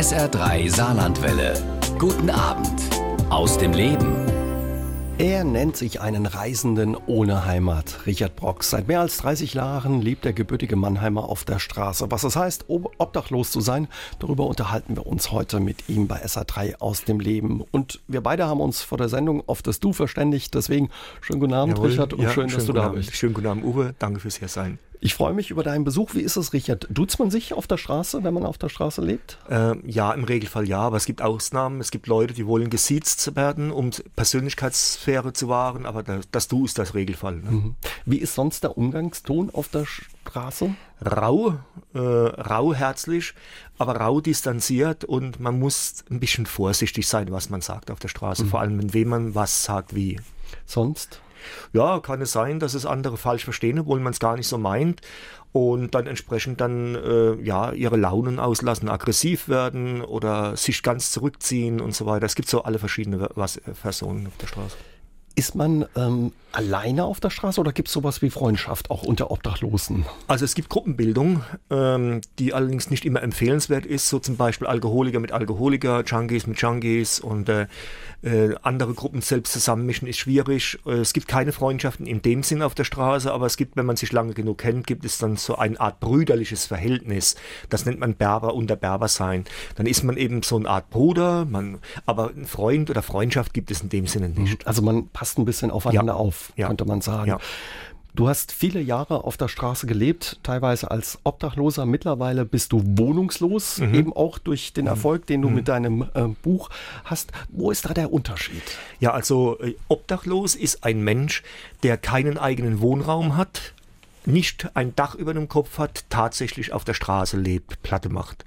SR3 Saarlandwelle. Guten Abend aus dem Leben. Er nennt sich einen Reisenden ohne Heimat, Richard Brox. Seit mehr als 30 Jahren lebt der gebürtige Mannheimer auf der Straße. Was es heißt, obdachlos zu sein, darüber unterhalten wir uns heute mit ihm bei SA3 aus dem Leben. Und wir beide haben uns vor der Sendung auf das Du verständigt. Deswegen schönen guten Abend, Jawohl. Richard, und Ja, schön, dass schönen du da guten Abend. bist. Schönen guten Abend, Uwe. Danke fürs Hiersein. Ich freue mich über deinen Besuch. Wie ist es, Richard? Duzt man sich auf der Straße, wenn man auf der Straße lebt? Ähm, ja, im Regelfall ja, aber es gibt Ausnahmen. Es gibt Leute, die wollen gesiezt werden, um Persönlichkeitssphäre zu wahren, aber das, das Du ist das Regelfall. Ne? Wie ist sonst der Umgangston auf der Straße? Rau, äh, rau herzlich, aber rau distanziert und man muss ein bisschen vorsichtig sein, was man sagt auf der Straße, vor allem, wenn wem man was sagt, wie. Sonst? Ja, kann es sein, dass es andere falsch verstehen, obwohl man es gar nicht so meint und dann entsprechend dann äh, ja ihre Launen auslassen, aggressiv werden oder sich ganz zurückziehen und so weiter. Es gibt so alle verschiedene äh, Personen auf der Straße. Ist man ähm, alleine auf der Straße oder gibt es sowas wie Freundschaft auch unter Obdachlosen? Also es gibt Gruppenbildung, ähm, die allerdings nicht immer empfehlenswert ist, so zum Beispiel Alkoholiker mit Alkoholiker, Junkies mit Junkies und äh, äh, andere Gruppen selbst zusammenmischen ist schwierig. Äh, es gibt keine Freundschaften in dem Sinn auf der Straße, aber es gibt, wenn man sich lange genug kennt, gibt es dann so eine Art brüderliches Verhältnis. Das nennt man Berber unter Berber sein. Dann ist man eben so eine Art Bruder, man, aber ein Freund oder Freundschaft gibt es in dem Sinne nicht. Also man passt ein bisschen aufeinander Ja. auf, Ja. könnte man sagen. Ja. Du hast viele Jahre auf der Straße gelebt, teilweise als Obdachloser. Mittlerweile bist du wohnungslos, Mhm. eben auch durch den Erfolg, den du mit deinem äh, Buch hast. Wo ist da der Unterschied? Ja, also äh, obdachlos ist ein Mensch, der keinen eigenen Wohnraum hat, nicht ein Dach über dem Kopf hat, tatsächlich auf der Straße lebt, Platte macht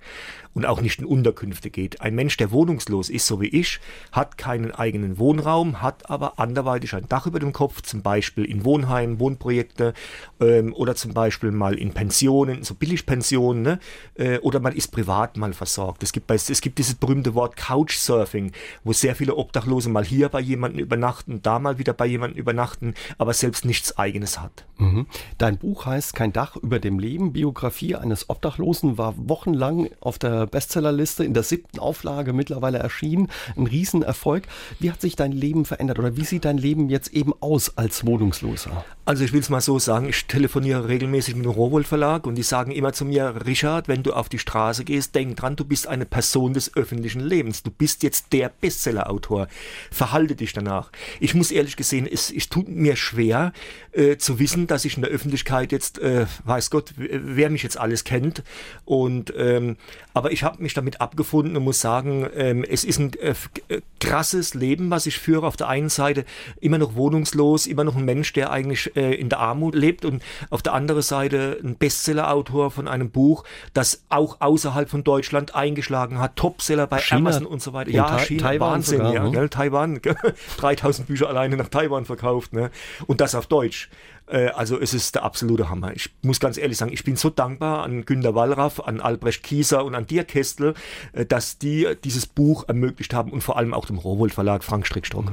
und auch nicht in Unterkünfte geht. Ein Mensch, der wohnungslos ist, so wie ich, hat keinen eigenen Wohnraum, hat aber anderweitig ein Dach über dem Kopf, zum Beispiel in Wohnheimen, Wohnprojekte ähm, oder zum Beispiel mal in Pensionen, so Billigpensionen, ne? äh, oder man ist privat mal versorgt. Es gibt, es gibt dieses berühmte Wort Couchsurfing, wo sehr viele Obdachlose mal hier bei jemandem übernachten, da mal wieder bei jemandem übernachten, aber selbst nichts Eigenes hat. Mhm. Dein Buch heißt Kein Dach über dem Leben. Biografie eines Obdachlosen war wochenlang auf der Bestsellerliste in der siebten Auflage mittlerweile erschienen. Ein Riesenerfolg. Wie hat sich dein Leben verändert oder wie sieht dein Leben jetzt eben aus als Wohnungsloser? Also ich will es mal so sagen, ich telefoniere regelmäßig mit dem Rowold Verlag und die sagen immer zu mir, Richard, wenn du auf die Straße gehst, denk dran, du bist eine Person des öffentlichen Lebens. Du bist jetzt der Bestsellerautor. Verhalte dich danach. Ich muss ehrlich gesehen, es, es tut mir schwer äh, zu wissen, dass ich in der Öffentlichkeit jetzt, äh, weiß Gott, wer mich jetzt alles kennt. Und ähm, aber ich habe mich damit abgefunden und muss sagen, ähm, es ist ein äh, äh, krasses Leben, was ich führe. Auf der einen Seite immer noch wohnungslos, immer noch ein Mensch, der eigentlich äh, in der Armut lebt und auf der anderen Seite ein Bestsellerautor von einem Buch, das auch außerhalb von Deutschland eingeschlagen hat, Topseller bei China, Amazon und so weiter. in Ja, China, Taiwan Wahnsinn, sogar, ja, ne? Taiwan, gell? 3000 Bücher alleine nach Taiwan verkauft, ne? Und das auf Deutsch. Äh, Also es ist der absolute Hammer. Ich muss ganz ehrlich sagen, ich bin so dankbar an Günter Wallraff, an Albrecht Kieser und an Dirk Kestel, äh, dass die dieses Buch ermöglicht haben und vor allem auch dem Rowold Verlag Frank Strickstock.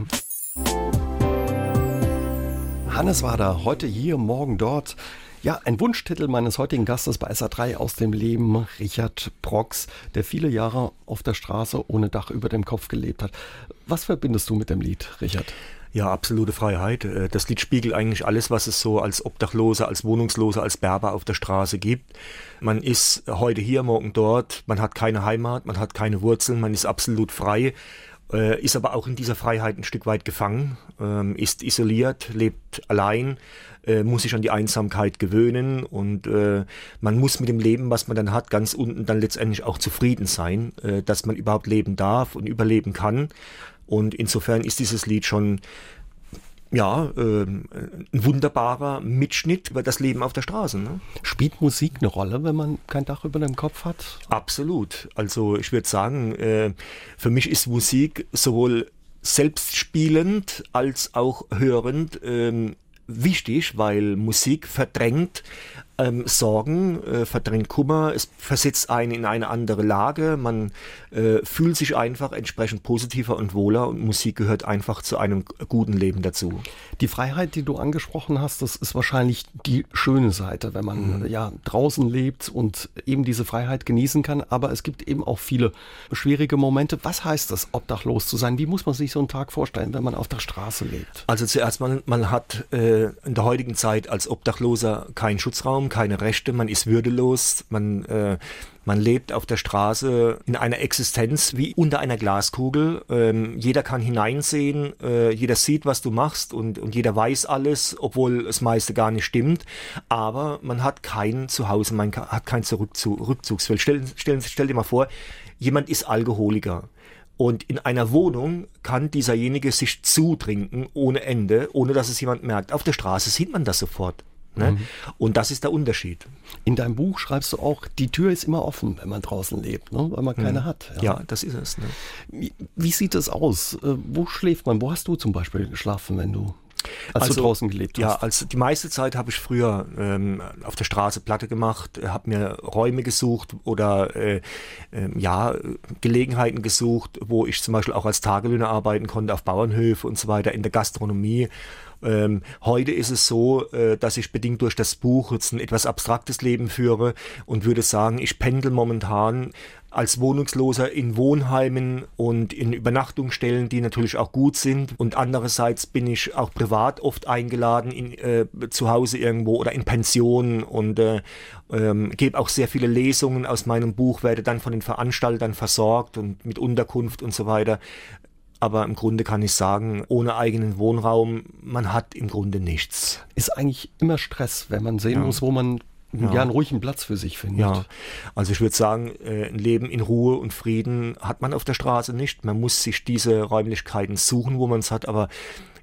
Hannes war da, heute hier, morgen dort. Ja, ein Wunschtitel meines heutigen Gastes bei SA3 aus dem Leben, Richard Brox, der viele Jahre auf der Straße ohne Dach über dem Kopf gelebt hat. Was verbindest du mit dem Lied, Richard? Ja, absolute Freiheit. Äh, Das Lied spiegelt eigentlich alles, was es so als Obdachloser, als Wohnungsloser, als Berber auf der Straße gibt. Man ist heute hier, morgen dort, man hat keine Heimat, man hat keine Wurzeln, man ist absolut frei, äh, ist aber auch in dieser Freiheit ein Stück weit gefangen, ähm, ist isoliert, lebt allein, äh, muss sich an die Einsamkeit gewöhnen und äh, man muss mit dem Leben, was man dann hat, ganz unten dann letztendlich auch zufrieden sein, äh, dass man überhaupt leben darf und überleben kann. Und insofern ist dieses Lied schon ja, ähm, ein wunderbarer Mitschnitt über das Leben auf der Straße. Ne? Spielt Musik eine Rolle, wenn man kein Dach über dem Kopf hat? Absolut. Also ich würde sagen, äh, für mich ist Musik sowohl selbstspielend als auch hörend ähm, wichtig, weil Musik verdrängt ähm, Sorgen, äh, verdrängt Kummer, es versetzt einen in eine andere Lage, man äh, fühlt sich einfach entsprechend positiver und wohler und Musik gehört einfach zu einem guten Leben dazu. Die Freiheit, die du angesprochen hast, das ist wahrscheinlich die schöne Seite, wenn man mhm. ja draußen lebt und eben diese Freiheit genießen kann, aber es gibt eben auch viele schwierige Momente. Was heißt das, obdachlos zu sein? Wie muss man sich so einen Tag vorstellen, wenn man auf der Straße lebt? Also zuerst mal, man hat äh, in der heutigen Zeit als Obdachloser keinen Schutzraum, keine Rechte, man ist würdelos, man, äh, man lebt auf der Straße in einer Existenz wie unter einer Glaskugel. Ähm, jeder kann hineinsehen, äh, jeder sieht, was du machst und, und jeder weiß alles, obwohl das meiste gar nicht stimmt. Aber man hat kein Zuhause, man hat kein Zurückzug, Rückzugsfeld. Stell, stell, stell dir mal vor, jemand ist Alkoholiker. Und in einer Wohnung kann dieserjenige sich zutrinken ohne Ende, ohne dass es jemand merkt. Auf der Straße sieht man das sofort. Ne? Mhm. Und das ist der Unterschied. In deinem Buch schreibst du auch, die Tür ist immer offen, wenn man draußen lebt, ne? weil man keine mhm. hat. Ja. ja. das ist es. Ne? Wie, wie, sieht es aus? Äh, wo schläft man? Wo hast du zum Beispiel geschlafen, wenn du als also, du draußen gelebt hast? Ja, also die meiste Zeit habe ich früher ähm, auf der Straße Platte gemacht, äh, habe mir Räume gesucht oder äh, äh, ja Gelegenheiten gesucht, wo ich zum Beispiel auch als Tagelöhner arbeiten konnte auf Bauernhöfe und so weiter in der Gastronomie ähm, heute ist es so, äh, dass ich bedingt durch das Buch jetzt ein etwas abstraktes Leben führe und würde sagen, ich pendel momentan als Wohnungsloser in Wohnheimen und in Übernachtungsstellen, die natürlich auch gut sind. Und andererseits bin ich auch privat oft eingeladen in, äh, zu Hause irgendwo oder in Pensionen und äh, ähm, gebe auch sehr viele Lesungen aus meinem Buch, werde dann von den Veranstaltern versorgt und mit Unterkunft und so weiter. Aber im Grunde kann ich sagen, ohne eigenen Wohnraum, man hat im Grunde nichts. Ist eigentlich immer Stress, wenn man sehen ja. muss, wo man ja. ja. einen ruhigen Platz für sich findet. Ja, also ich würde sagen, äh, ein Leben in Ruhe und Frieden hat man auf der Straße nicht. Man muss sich diese Räumlichkeiten suchen, wo man es hat, aber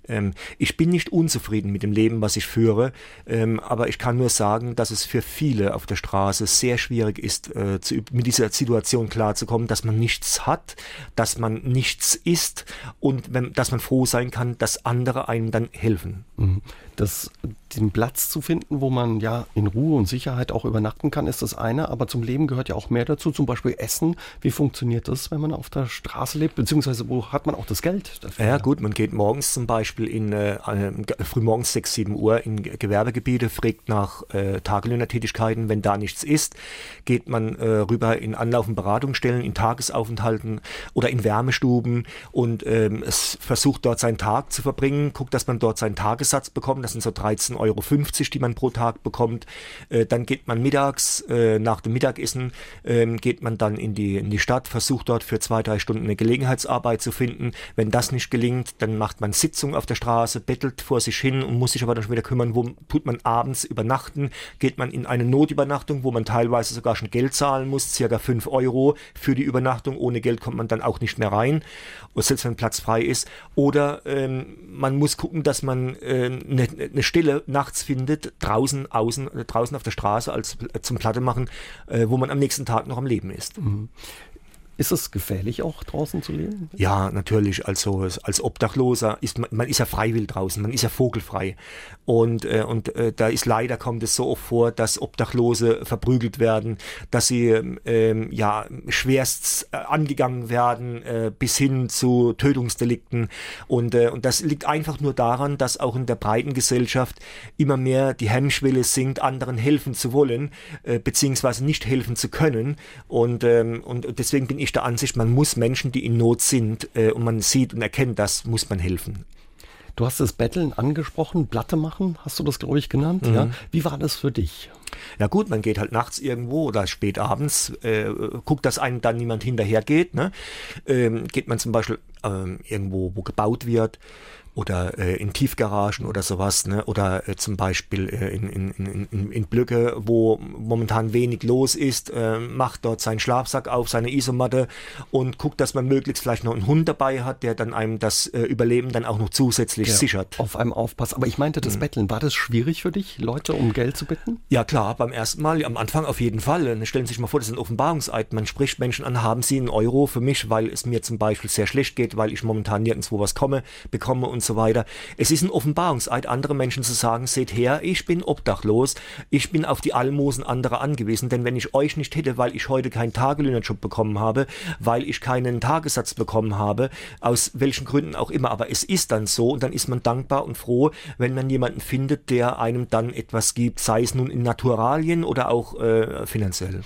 ähm, ich bin nicht unzufrieden mit dem Leben, was ich führe, ähm, aber ich kann nur sagen, dass es für viele auf der Straße sehr schwierig ist, äh, zu, mit dieser Situation klarzukommen, dass man nichts hat, dass man nichts ist und wenn, dass man froh sein kann, dass andere einem dann helfen. Mhm. Das, den Platz zu finden, wo man ja in Ruhe und Sicherheit auch übernachten kann, ist das eine. Aber zum Leben gehört ja auch mehr dazu, zum Beispiel Essen. Wie funktioniert das, wenn man auf der Straße lebt? Beziehungsweise wo hat man auch das Geld dafür? Ja gut, man geht morgens zum Beispiel in äh, frühmorgens 6, 7 Uhr in Gewerbegebiete, fragt nach äh, Tagelöhnertätigkeiten. Wenn da nichts ist, geht man äh, rüber in Anlauf- und Beratungsstellen, in Tagesaufenthalten oder in Wärmestuben und es versucht dort seinen Tag zu verbringen, guckt, dass man dort seinen Tagessatz bekommt das sind so 13,50 Euro, die man pro Tag bekommt. Äh, dann geht man mittags, äh, nach dem Mittagessen, äh, geht man dann in die, in die Stadt, versucht dort für zwei, drei Stunden eine Gelegenheitsarbeit zu finden. Wenn das nicht gelingt, dann macht man Sitzung auf der Straße, bettelt vor sich hin und muss sich aber dann schon wieder kümmern, wo tut man abends übernachten, geht man in eine Notübernachtung, wo man teilweise sogar schon Geld zahlen muss, circa 5 Euro für die Übernachtung. Ohne Geld kommt man dann auch nicht mehr rein, selbst wenn Platz frei ist. Oder ähm, man muss gucken, dass man äh, eine eine Stelle nachts findet, draußen, außen, draußen auf der Straße als zum Platte machen, äh, wo man am nächsten Tag noch am Leben ist. Mhm. Ist es gefährlich auch draußen zu leben? Ja, natürlich. Also als Obdachloser ist man, man ist ja freiwillig draußen, man ist ja vogelfrei. Und, äh, und äh, da ist leider kommt es so oft vor, dass Obdachlose verprügelt werden, dass sie ähm, ja schwerst äh, angegangen werden äh, bis hin zu Tötungsdelikten. Und, äh, und das liegt einfach nur daran, dass auch in der breiten Gesellschaft immer mehr die Hemmschwelle sinkt, anderen helfen zu wollen, äh, beziehungsweise nicht helfen zu können. Und, ähm, und deswegen bin ich der Ansicht, man muss Menschen, die in Not sind äh, und man sieht und erkennt das, muss man helfen. Du hast das Betteln angesprochen, Platte machen, hast du das, glaube ich, genannt. Mhm. Ja? Wie war das für dich? Ja gut, man geht halt nachts irgendwo oder spät abends, äh, guckt, dass einem dann niemand hinterher geht. Ne? Ähm, geht man zum Beispiel ähm, irgendwo, wo gebaut wird, oder äh, in Tiefgaragen oder sowas, ne? oder äh, zum Beispiel äh, in, in, in, in Blöcke, wo momentan wenig los ist, äh, macht dort seinen Schlafsack auf, seine Isomatte und guckt, dass man möglichst vielleicht noch einen Hund dabei hat, der dann einem das äh, Überleben dann auch noch zusätzlich ja, sichert. Auf einem aufpasst. Aber ich meinte, das mhm. Betteln, war das schwierig für dich, Leute um Geld zu bitten? Ja klar, beim ersten Mal, am Anfang auf jeden Fall. Stellen Sie sich mal vor, das ist ein Offenbarungseid. Man spricht Menschen an, haben Sie einen Euro für mich, weil es mir zum Beispiel sehr schlecht geht, weil ich momentan nirgendwo was komme, bekomme und so weiter. Es ist ein Offenbarungseid, andere Menschen zu sagen, seht her, ich bin obdachlos, ich bin auf die Almosen anderer angewiesen, denn wenn ich euch nicht hätte, weil ich heute keinen Tagelöhnerjob bekommen habe, weil ich keinen Tagessatz bekommen habe, aus welchen Gründen auch immer, aber es ist dann so und dann ist man dankbar und froh, wenn man jemanden findet, der einem dann etwas gibt, sei es nun in Naturalien oder auch äh, finanziell.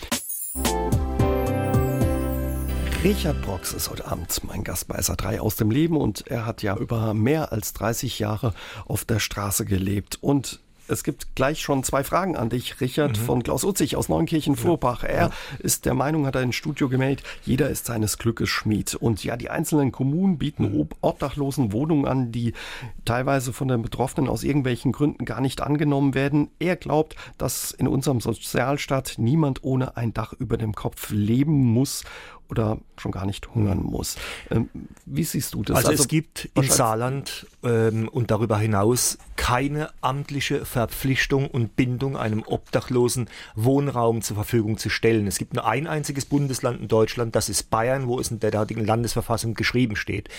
Richard Brox ist heute Abend mein Gast bei SA3 aus dem Leben und er hat ja über mehr als 30 Jahre auf der Straße gelebt und es gibt gleich schon zwei Fragen an dich, Richard mhm. von Klaus Utzig aus Neunkirchen-Vorbach. Er ja. ist der Meinung, hat er ins Studio gemeldet, jeder ist seines Glückes Schmied. Und ja, die einzelnen Kommunen bieten obdachlosen Wohnungen an, die teilweise von den Betroffenen aus irgendwelchen Gründen gar nicht angenommen werden. Er glaubt, dass in unserem Sozialstaat niemand ohne ein Dach über dem Kopf leben muss oder schon gar nicht hungern muss. Ähm, wie siehst du das? Also, also es gibt im Saarland ähm, und darüber hinaus keine amtliche Verpflichtung und Bindung, einem Obdachlosen Wohnraum zur Verfügung zu stellen. Es gibt nur ein einziges Bundesland in Deutschland, das ist Bayern, wo es in der derartigen Landesverfassung geschrieben steht.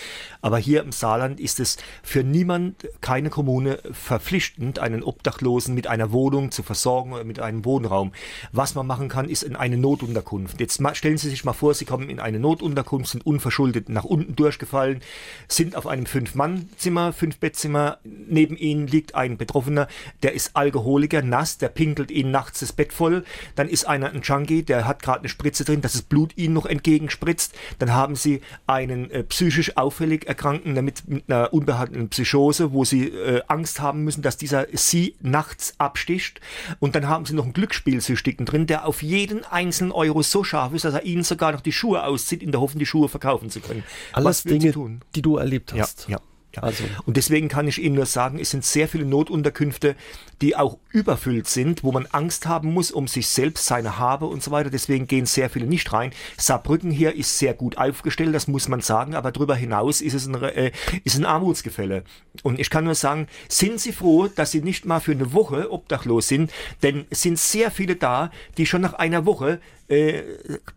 Aber hier im Saarland ist es für niemand, keine Kommune verpflichtend, einen Obdachlosen mit einer Wohnung zu versorgen oder mit einem Wohnraum. Was man machen kann, ist in eine Notunterkunft. Jetzt stellen Sie sich mal vor, Sie kommen in eine Notunterkunft, sind unverschuldet nach unten durchgefallen, sind auf einem Fünf-Mann-Zimmer, Fünf-Bettzimmer. Neben ihnen liegt ein Betroffener, der ist Alkoholiker, nass, der pinkelt ihnen nachts das Bett voll. Dann ist einer ein Junkie, der hat gerade eine Spritze drin, dass das Blut ihnen noch entgegenspritzt. Dann haben sie einen äh, psychisch auffällig Erkrankten mit, mit einer unbehandelten Psychose, wo sie äh, Angst haben müssen, dass dieser sie nachts absticht. Und dann haben sie noch einen Glücksspielsüchtigen drin, der auf jeden einzelnen Euro so scharf ist, dass er ihnen sogar noch die Schuhe Schuhe auszieht, in der Hoffnung, die Schuhe verkaufen zu können. Alles Dinge, die du erlebt hast. Ja, ja. Ja. Also. Und deswegen kann ich Ihnen nur sagen, es sind sehr viele Notunterkünfte, die auch überfüllt sind, wo man Angst haben muss um sich selbst, seine Habe und so weiter. Deswegen gehen sehr viele nicht rein. Saarbrücken hier ist sehr gut aufgestellt, das muss man sagen, aber darüber hinaus ist es ein, äh, ist ein Armutsgefälle. Und ich kann nur sagen, sind Sie froh, dass Sie nicht mal für eine Woche obdachlos sind, denn es sind sehr viele da, die schon nach einer Woche äh,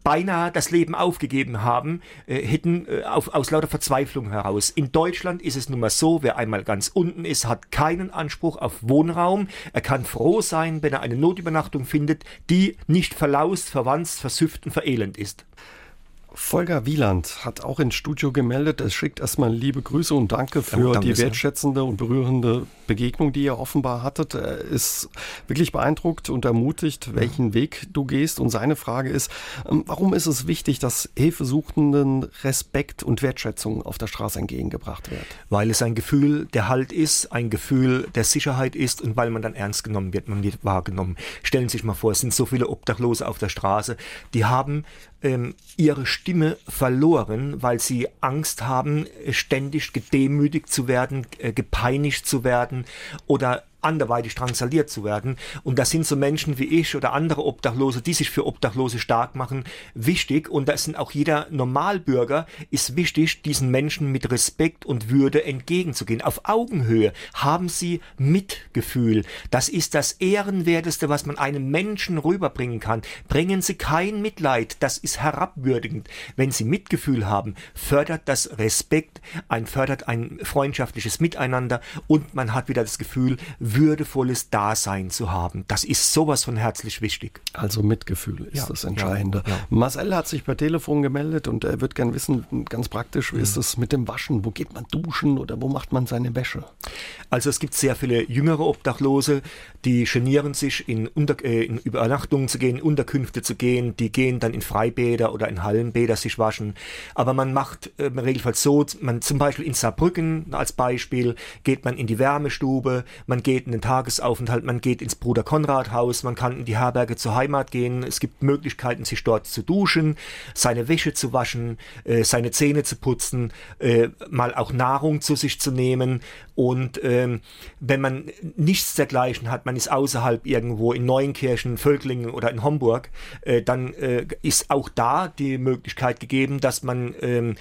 beinahe das Leben aufgegeben haben, äh, hätten äh, auf, aus lauter Verzweiflung heraus. In Deutschland ist es nun mal so, wer einmal ganz unten ist, hat keinen Anspruch auf Wohnraum. Er kann froh sein, wenn er eine Notübernachtung findet, die nicht verlaust, verwanzt, versüfft und verelend ist. Volker Wieland hat auch ins Studio gemeldet. Er schickt erstmal liebe Grüße und danke für ja, die wertschätzende und berührende Begegnung, die ihr offenbar hattet. Er ist wirklich beeindruckt und ermutigt, welchen Weg du gehst. Und seine Frage ist, ähm, warum ist es wichtig, dass Hilfesuchenden Respekt und Wertschätzung auf der Straße entgegengebracht wird? Weil es ein Gefühl der Halt ist, ein Gefühl der Sicherheit ist und weil man dann ernst genommen wird, man wird wahrgenommen. Stellen Sie sich mal vor, es sind so viele Obdachlose auf der Straße, die haben ähm, ihre Stimme verloren, weil sie Angst haben, ständig gedemütigt zu werden, äh, gepeinigt zu werden oder anderweitig drangsaliert zu werden. Und das sind so Menschen wie ich oder andere Obdachlose, die sich für Obdachlose stark machen, wichtig. Und da sind auch jeder Normalbürger ist wichtig, diesen Menschen mit Respekt und Würde entgegenzugehen. Auf Augenhöhe haben sie Mitgefühl. Das ist das Ehrenwerteste, was man einem Menschen rüberbringen kann. Bringen Sie kein Mitleid. Das ist herabwürdigend. Wenn Sie Mitgefühl haben, fördert das Respekt, ein fördert ein freundschaftliches Miteinander und man hat wieder das Gefühl, würdevolles Dasein zu haben. Das ist sowas von herzlich wichtig. Also Mitgefühl ist ja, das Entscheidende. Ja, ja. Marcel hat sich per Telefon gemeldet und er wird gern wissen, ganz praktisch, wie mhm. ist es mit dem Waschen? Wo geht man duschen oder wo macht man seine Wäsche? Also es gibt sehr viele jüngere Obdachlose, die genieren sich in, Unter äh, in Übernachtungen zu gehen, in Unterkünfte zu gehen, die gehen dann in Freibäder oder in Hallenbäder sich waschen. Aber man macht äh, im Regelfall so, man zum Beispiel in Saarbrücken als Beispiel geht man in die Wärmestube, man geht in den Tagesaufenthalt, man geht ins Bruder Konrad Haus, man kann in die Herberge zur Heimat gehen, es gibt Möglichkeiten, sich dort zu duschen, seine Wäsche zu waschen, äh, seine Zähne zu putzen, äh, mal auch Nahrung zu sich zu nehmen. Und ähm, wenn man nichts dergleichen hat, man ist außerhalb irgendwo in Neuenkirchen, Völklingen oder in Homburg, äh, dann äh, ist auch da die Möglichkeit gegeben, dass man ähm,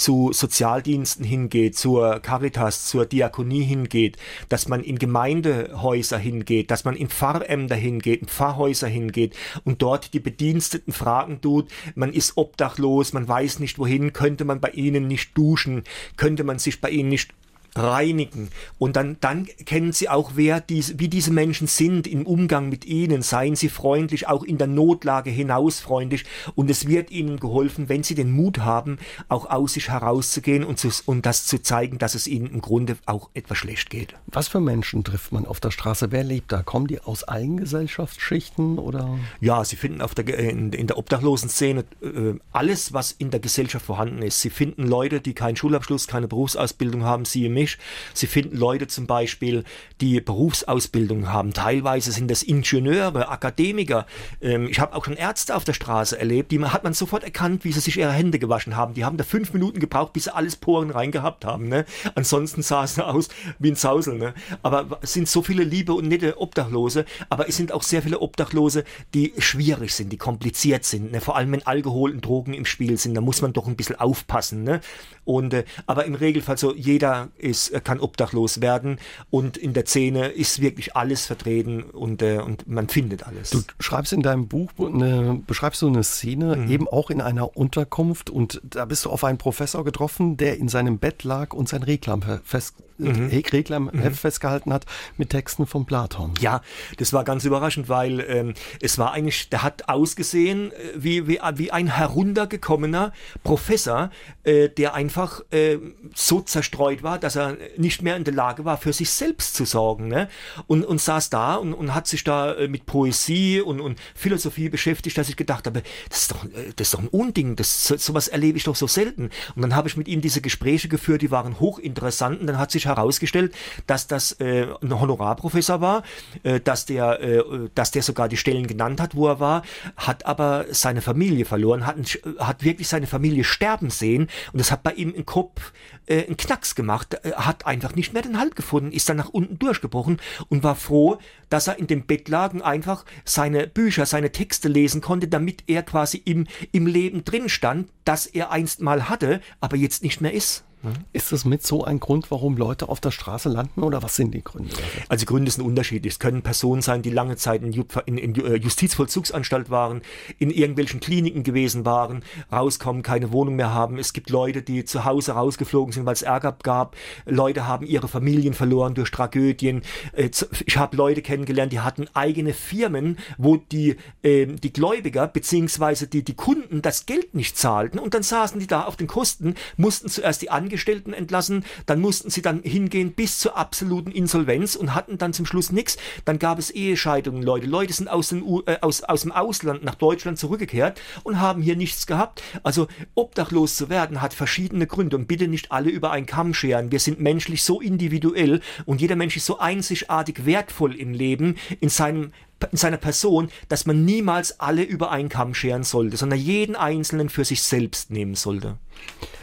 zu Sozialdiensten hingeht, zur Caritas, zur Diakonie hingeht, dass man in Gemeindehäuser hingeht, dass man in Pfarrämter hingeht, in Pfarrhäuser hingeht und dort die Bediensteten fragen tut, man ist obdachlos, man weiß nicht wohin, könnte man bei ihnen nicht duschen, könnte man sich bei ihnen nicht reinigen. Und dann, dann kennen sie auch, wer dies, wie diese Menschen sind im Umgang mit ihnen. Seien sie freundlich, auch in der Notlage hinaus freundlich. Und es wird ihnen geholfen, wenn sie den Mut haben, auch aus sich herauszugehen und, zu, und das zu zeigen, dass es ihnen im Grunde auch etwas schlecht geht. Was für Menschen trifft man auf der Straße? Wer lebt da? Kommen die aus allen Gesellschaftsschichten oder? Ja, sie finden auf der, in, in der Obdachlosenszene äh, alles, was in der Gesellschaft vorhanden ist. Sie finden Leute, die keinen Schulabschluss, keine Berufsausbildung haben, sie im Misch. Sie finden Leute zum Beispiel, die Berufsausbildung haben. Teilweise sind das Ingenieure, Akademiker. Ähm, ich habe auch schon Ärzte auf der Straße erlebt, die hat man sofort erkannt, wie sie sich ihre Hände gewaschen haben. Die haben da fünf Minuten gebraucht, bis sie alles Poren reingehabt haben. Ne? Ansonsten sah es aus wie ein Zausel. Ne? Aber es sind so viele liebe und nette Obdachlose, aber es sind auch sehr viele Obdachlose, die schwierig sind, die kompliziert sind. Ne? Vor allem, wenn Alkohol und Drogen im Spiel sind, da muss man doch ein bisschen aufpassen. Ne? Und, äh, aber im Regelfall so, jeder ist, äh, kann obdachlos werden und in der Szene ist wirklich alles vertreten und, äh, und man findet alles. Du schreibst in deinem Buch, eine, beschreibst du eine Szene, mhm. eben auch in einer Unterkunft und da bist du auf einen Professor getroffen, der in seinem Bett lag und sein Reklam fest, mhm. Reklam mhm. festgehalten hat mit Texten von Platon. Ja, das war ganz überraschend, weil ähm, es war eigentlich, der hat ausgesehen äh, wie, wie, wie ein heruntergekommener Professor, äh, der einfach äh, so zerstreut war, dass er nicht mehr in der Lage war, für sich selbst zu sorgen. Ne? Und, und saß da und, und hat sich da äh, mit Poesie und, und Philosophie beschäftigt, dass ich gedacht habe, das ist doch, äh, das ist doch ein Unding, das, so, sowas erlebe ich doch so selten. Und dann habe ich mit ihm diese Gespräche geführt, die waren hochinteressant und dann hat sich herausgestellt, dass das äh, ein Honorarprofessor war, äh, dass, der, äh, dass der sogar die Stellen genannt hat, wo er war, hat aber seine Familie verloren, hat, hat wirklich seine Familie sterben sehen und das hat bei ihm im Kopf äh, einen Knacks gemacht, er hat einfach nicht mehr den Halt gefunden, ist dann nach unten durchgebrochen und war froh, dass er in dem Bett lag und einfach seine Bücher, seine Texte lesen konnte, damit er quasi im, im Leben drin stand, das er einst mal hatte, aber jetzt nicht mehr ist. Ist das mit so ein Grund, warum Leute auf der Straße landen oder was sind die Gründe? Also Gründe sind unterschiedlich. Es können Personen sein, die lange Zeit in, in, in äh, Justizvollzugsanstalt waren, in irgendwelchen Kliniken gewesen waren, rauskommen, keine Wohnung mehr haben. Es gibt Leute, die zu Hause rausgeflogen sind, weil es Ärger gab. Leute haben ihre Familien verloren durch Tragödien. Äh, ich habe Leute kennengelernt, die hatten eigene Firmen, wo die, äh, die Gläubiger beziehungsweise die, die Kunden das Geld nicht zahlten und dann saßen die da auf den Kosten, mussten zuerst die Angestellten Angestellten entlassen, dann mussten sie dann hingehen bis zur absoluten Insolvenz und hatten dann zum Schluss nichts. Dann gab es Ehescheidungen, Leute. Leute sind aus, den, äh, aus, aus dem Ausland nach Deutschland zurückgekehrt und haben hier nichts gehabt. Also obdachlos zu werden hat verschiedene Gründe und bitte nicht alle über einen Kamm scheren. Wir sind menschlich so individuell und jeder Mensch ist so einzigartig wertvoll im Leben, in seinem in seiner Person, dass man niemals alle über einen Kamm scheren sollte, sondern jeden Einzelnen für sich selbst nehmen sollte.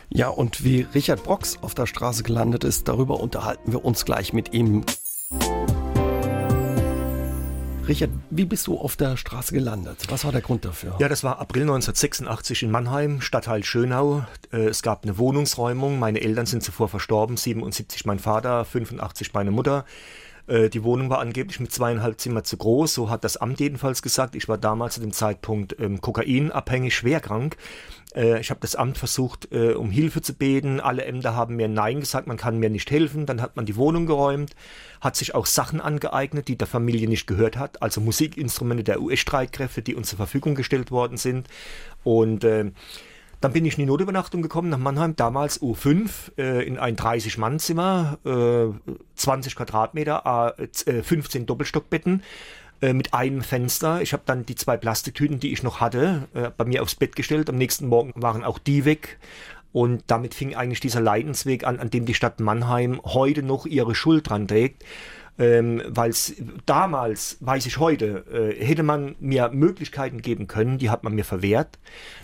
Ja, und wie Richard Brox auf der Straße gelandet ist, darüber unterhalten wir uns gleich mit ihm. Richard, wie bist du auf der Straße gelandet? Was war der Grund dafür? Ja, das war April 1986 in Mannheim, Stadtteil Schönau. Äh, es gab eine Wohnungsräumung. Meine Eltern sind zuvor verstorben, 77 mein Vater, 85 meine Mutter. Äh, die Wohnung war angeblich mit zweieinhalb Zimmer zu groß, so hat das Amt jedenfalls gesagt. Ich war damals zu dem Zeitpunkt ähm, kokainabhängig, schwerkrank. Äh, ich habe das Amt versucht, äh, um Hilfe zu beten. Alle Ämter haben mir Nein gesagt, man kann mir nicht helfen. Dann hat man die Wohnung geräumt, hat sich auch Sachen angeeignet, die der Familie nicht gehört hat, also Musikinstrumente der US-Streitkräfte, die uns zur Verfügung gestellt worden sind. Und äh, dann bin ich in die Notübernachtung gekommen nach Mannheim, damals U5, äh, in ein 30-Mann-Zimmer, äh, 20 Quadratmeter, äh, 15 Doppelstockbetten äh, mit einem Fenster. Ich habe dann die zwei Plastiktüten, die ich noch hatte, äh, bei mir aufs Bett gestellt. Am nächsten Morgen waren auch die weg. Und damit fing eigentlich dieser Leidensweg an, an dem die Stadt Mannheim heute noch ihre Schuld dran trägt ähm, weil es damals, weiß ich heute, äh, hätte man mir Möglichkeiten geben können, die hat man mir verwehrt.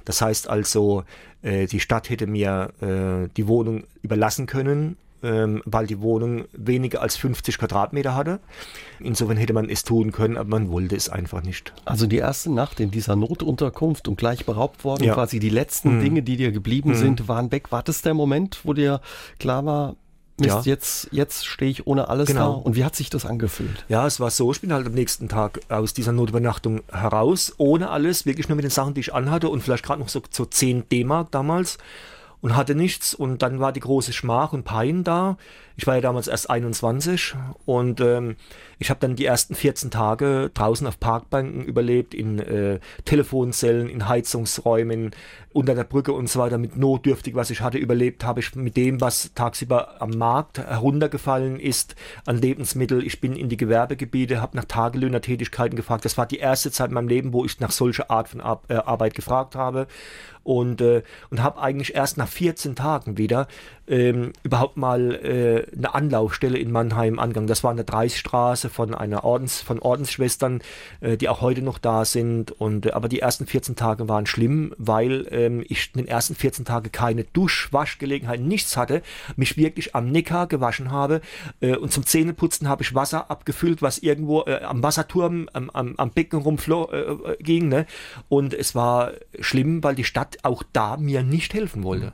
Das heißt also, äh, die Stadt hätte mir äh, die Wohnung überlassen können weil die Wohnung weniger als 50 Quadratmeter hatte. Insofern hätte man es tun können, aber man wollte es einfach nicht. Also die erste Nacht in dieser Notunterkunft und gleich beraubt worden, ja. quasi die letzten mhm. Dinge, die dir geblieben mhm. sind, waren weg. War das der Moment, wo dir klar war, Mist, ja. jetzt, jetzt stehe ich ohne alles genau. da. Und wie hat sich das angefühlt? Ja, es war so, ich bin halt am nächsten Tag aus dieser Notübernachtung heraus, ohne alles, wirklich nur mit den Sachen, die ich anhatte und vielleicht gerade noch so, so 10 D-Mark damals und hatte nichts. Und dann war die große Schmach und Pein da. Ich war ja damals erst 21 und ähm, ich habe dann die ersten 14 Tage draußen auf Parkbanken überlebt, in äh, Telefonzellen, in Heizungsräumen, unter der Brücke und so weiter, mit notdürftig, was ich hatte, überlebt habe ich mit dem, was tagsüber am Markt heruntergefallen ist an Lebensmittel. Ich bin in die Gewerbegebiete, habe nach Tagelöhnertätigkeiten gefragt. Das war die erste Zeit in meinem Leben, wo ich nach solcher Art von Ar äh, Arbeit gefragt habe und, äh, und habe eigentlich erst nach 14 Tagen wieder ähm, überhaupt mal äh, eine Anlaufstelle in Mannheim angegangen. Das war eine Dreißstraße von einer Ordens, von Ordensschwestern, äh, die auch heute noch da sind. Und, äh, aber die ersten 14 Tage waren schlimm, weil ähm, ich in den ersten 14 Tagen keine Duschwaschgelegenheit, nichts hatte, mich wirklich am Neckar gewaschen habe äh, und zum Zähneputzen habe ich Wasser abgefüllt, was irgendwo äh, am Wasserturm, am, am, am Becken rumfloh äh, äh, ging. Ne? Und es war schlimm, weil die Stadt auch da mir nicht helfen wollte.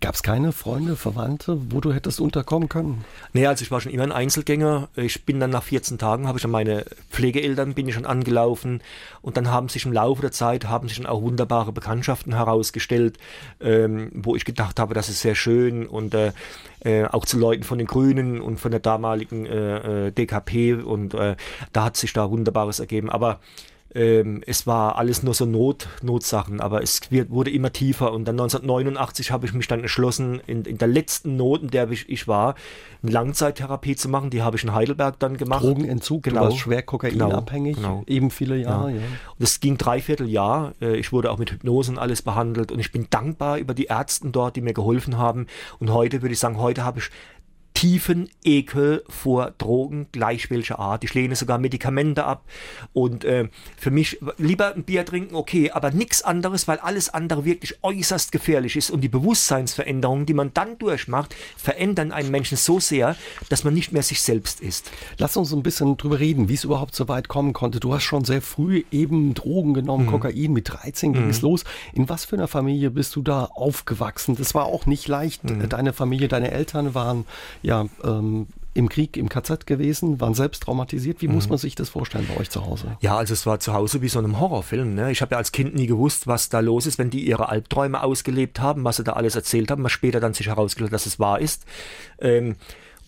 Gab es keine Freunde, Verwandte, wo du hättest unterkommen können? Nee, also ich war schon immer ein Einzelgänger. Ich bin dann nach 14 Tagen, habe ich an meine Pflegeeltern, bin ich schon angelaufen und dann haben sich im Laufe der Zeit, haben sich dann auch wunderbare Bekanntschaften herausgestellt, ähm, wo ich gedacht habe, das ist sehr schön und äh, äh, auch zu Leuten von den Grünen und von der damaligen äh, äh DKP und äh, da hat sich da Wunderbares ergeben. Aber ähm, es war alles nur so Not, Notsachen, aber es wird, wurde immer tiefer und dann 1989 habe ich mich dann entschlossen, in, in der letzten Not, in der ich, ich war, eine Langzeittherapie zu machen, die habe ich in Heidelberg dann gemacht. Drogenentzug, genau. du warst schwer kokainabhängig, genau, genau. eben viele Jahre. Ja. Ja. Und es ging dreiviertel Jahr, äh, ich wurde auch mit Hypnose und alles behandelt und ich bin dankbar über die Ärzte dort, die mir geholfen haben und heute würde ich sagen, heute habe ich tiefen Ekel vor Drogen gleich welcher Art. Ich lehne sogar Medikamente ab und äh, für mich lieber ein Bier trinken, okay, aber nichts anderes, weil alles andere wirklich äußerst gefährlich ist und die Bewusstseinsveränderungen, die man dann durchmacht, verändern einen Menschen so sehr, dass man nicht mehr sich selbst ist. Lass uns ein bisschen drüber reden, wie es überhaupt so weit kommen konnte. Du hast schon sehr früh eben Drogen genommen, mhm. Kokain, mit 13 ging mhm. es los. In was für einer Familie bist du da aufgewachsen? Das war auch nicht leicht. Mhm. Deine Familie, deine Eltern waren ja, ähm, im Krieg, im KZ gewesen, waren selbst traumatisiert. Wie mhm. muss man sich das vorstellen bei euch zu Hause? Ja, also es war zu Hause wie so einem Horrorfilm. Ne? Ich habe ja als Kind nie gewusst, was da los ist, wenn die ihre Albträume ausgelebt haben, was sie da alles erzählt haben, was später dann sich herausgestellt, dass es wahr ist. Ähm,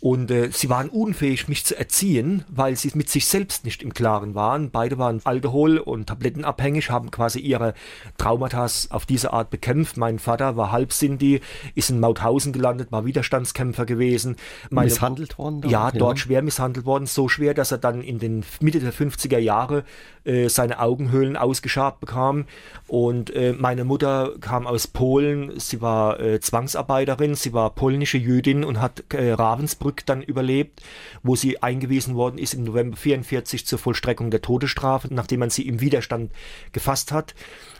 und äh, sie waren unfähig, mich zu erziehen, weil sie mit sich selbst nicht im Klaren waren. Beide waren Alkohol- und Tablettenabhängig, haben quasi ihre Traumata auf diese Art bekämpft. Mein Vater war Halbsinti, ist in Mauthausen gelandet, war Widerstandskämpfer gewesen. Meine, misshandelt worden? Dort, ja, dort ja. schwer misshandelt worden. So schwer, dass er dann in den Mitte der 50er Jahre äh, seine Augenhöhlen ausgeschabt bekam. Und äh, meine Mutter kam aus Polen. Sie war äh, Zwangsarbeiterin, sie war polnische Jüdin und hat äh, Ravensbrück Osnabrück dann überlebt, wo sie eingewiesen worden ist im November 44 zur Vollstreckung der Todesstrafe, nachdem man sie im Widerstand gefasst hat.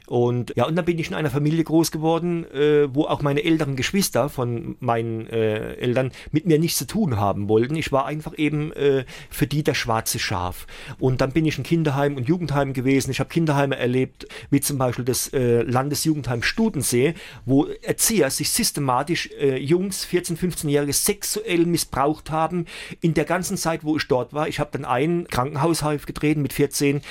Und ja, und dann bin ich in einer Familie groß geworden, äh, wo auch meine älteren Geschwister von meinen äh, Eltern mit mir nichts zu tun haben wollten. Ich war einfach eben äh, für die das schwarze Schaf. Und dann bin ich in Kinderheim und Jugendheim gewesen. Ich habe Kinderheime erlebt, wie zum Beispiel das äh, Landesjugendheim Studensee, wo Erzieher sich systematisch äh, Jungs, 14, 15-Jährige sexuell missbraucht haben in der ganzen Zeit, wo ich dort war. Ich habe dann einen Krankenhaushalt getreten mit 14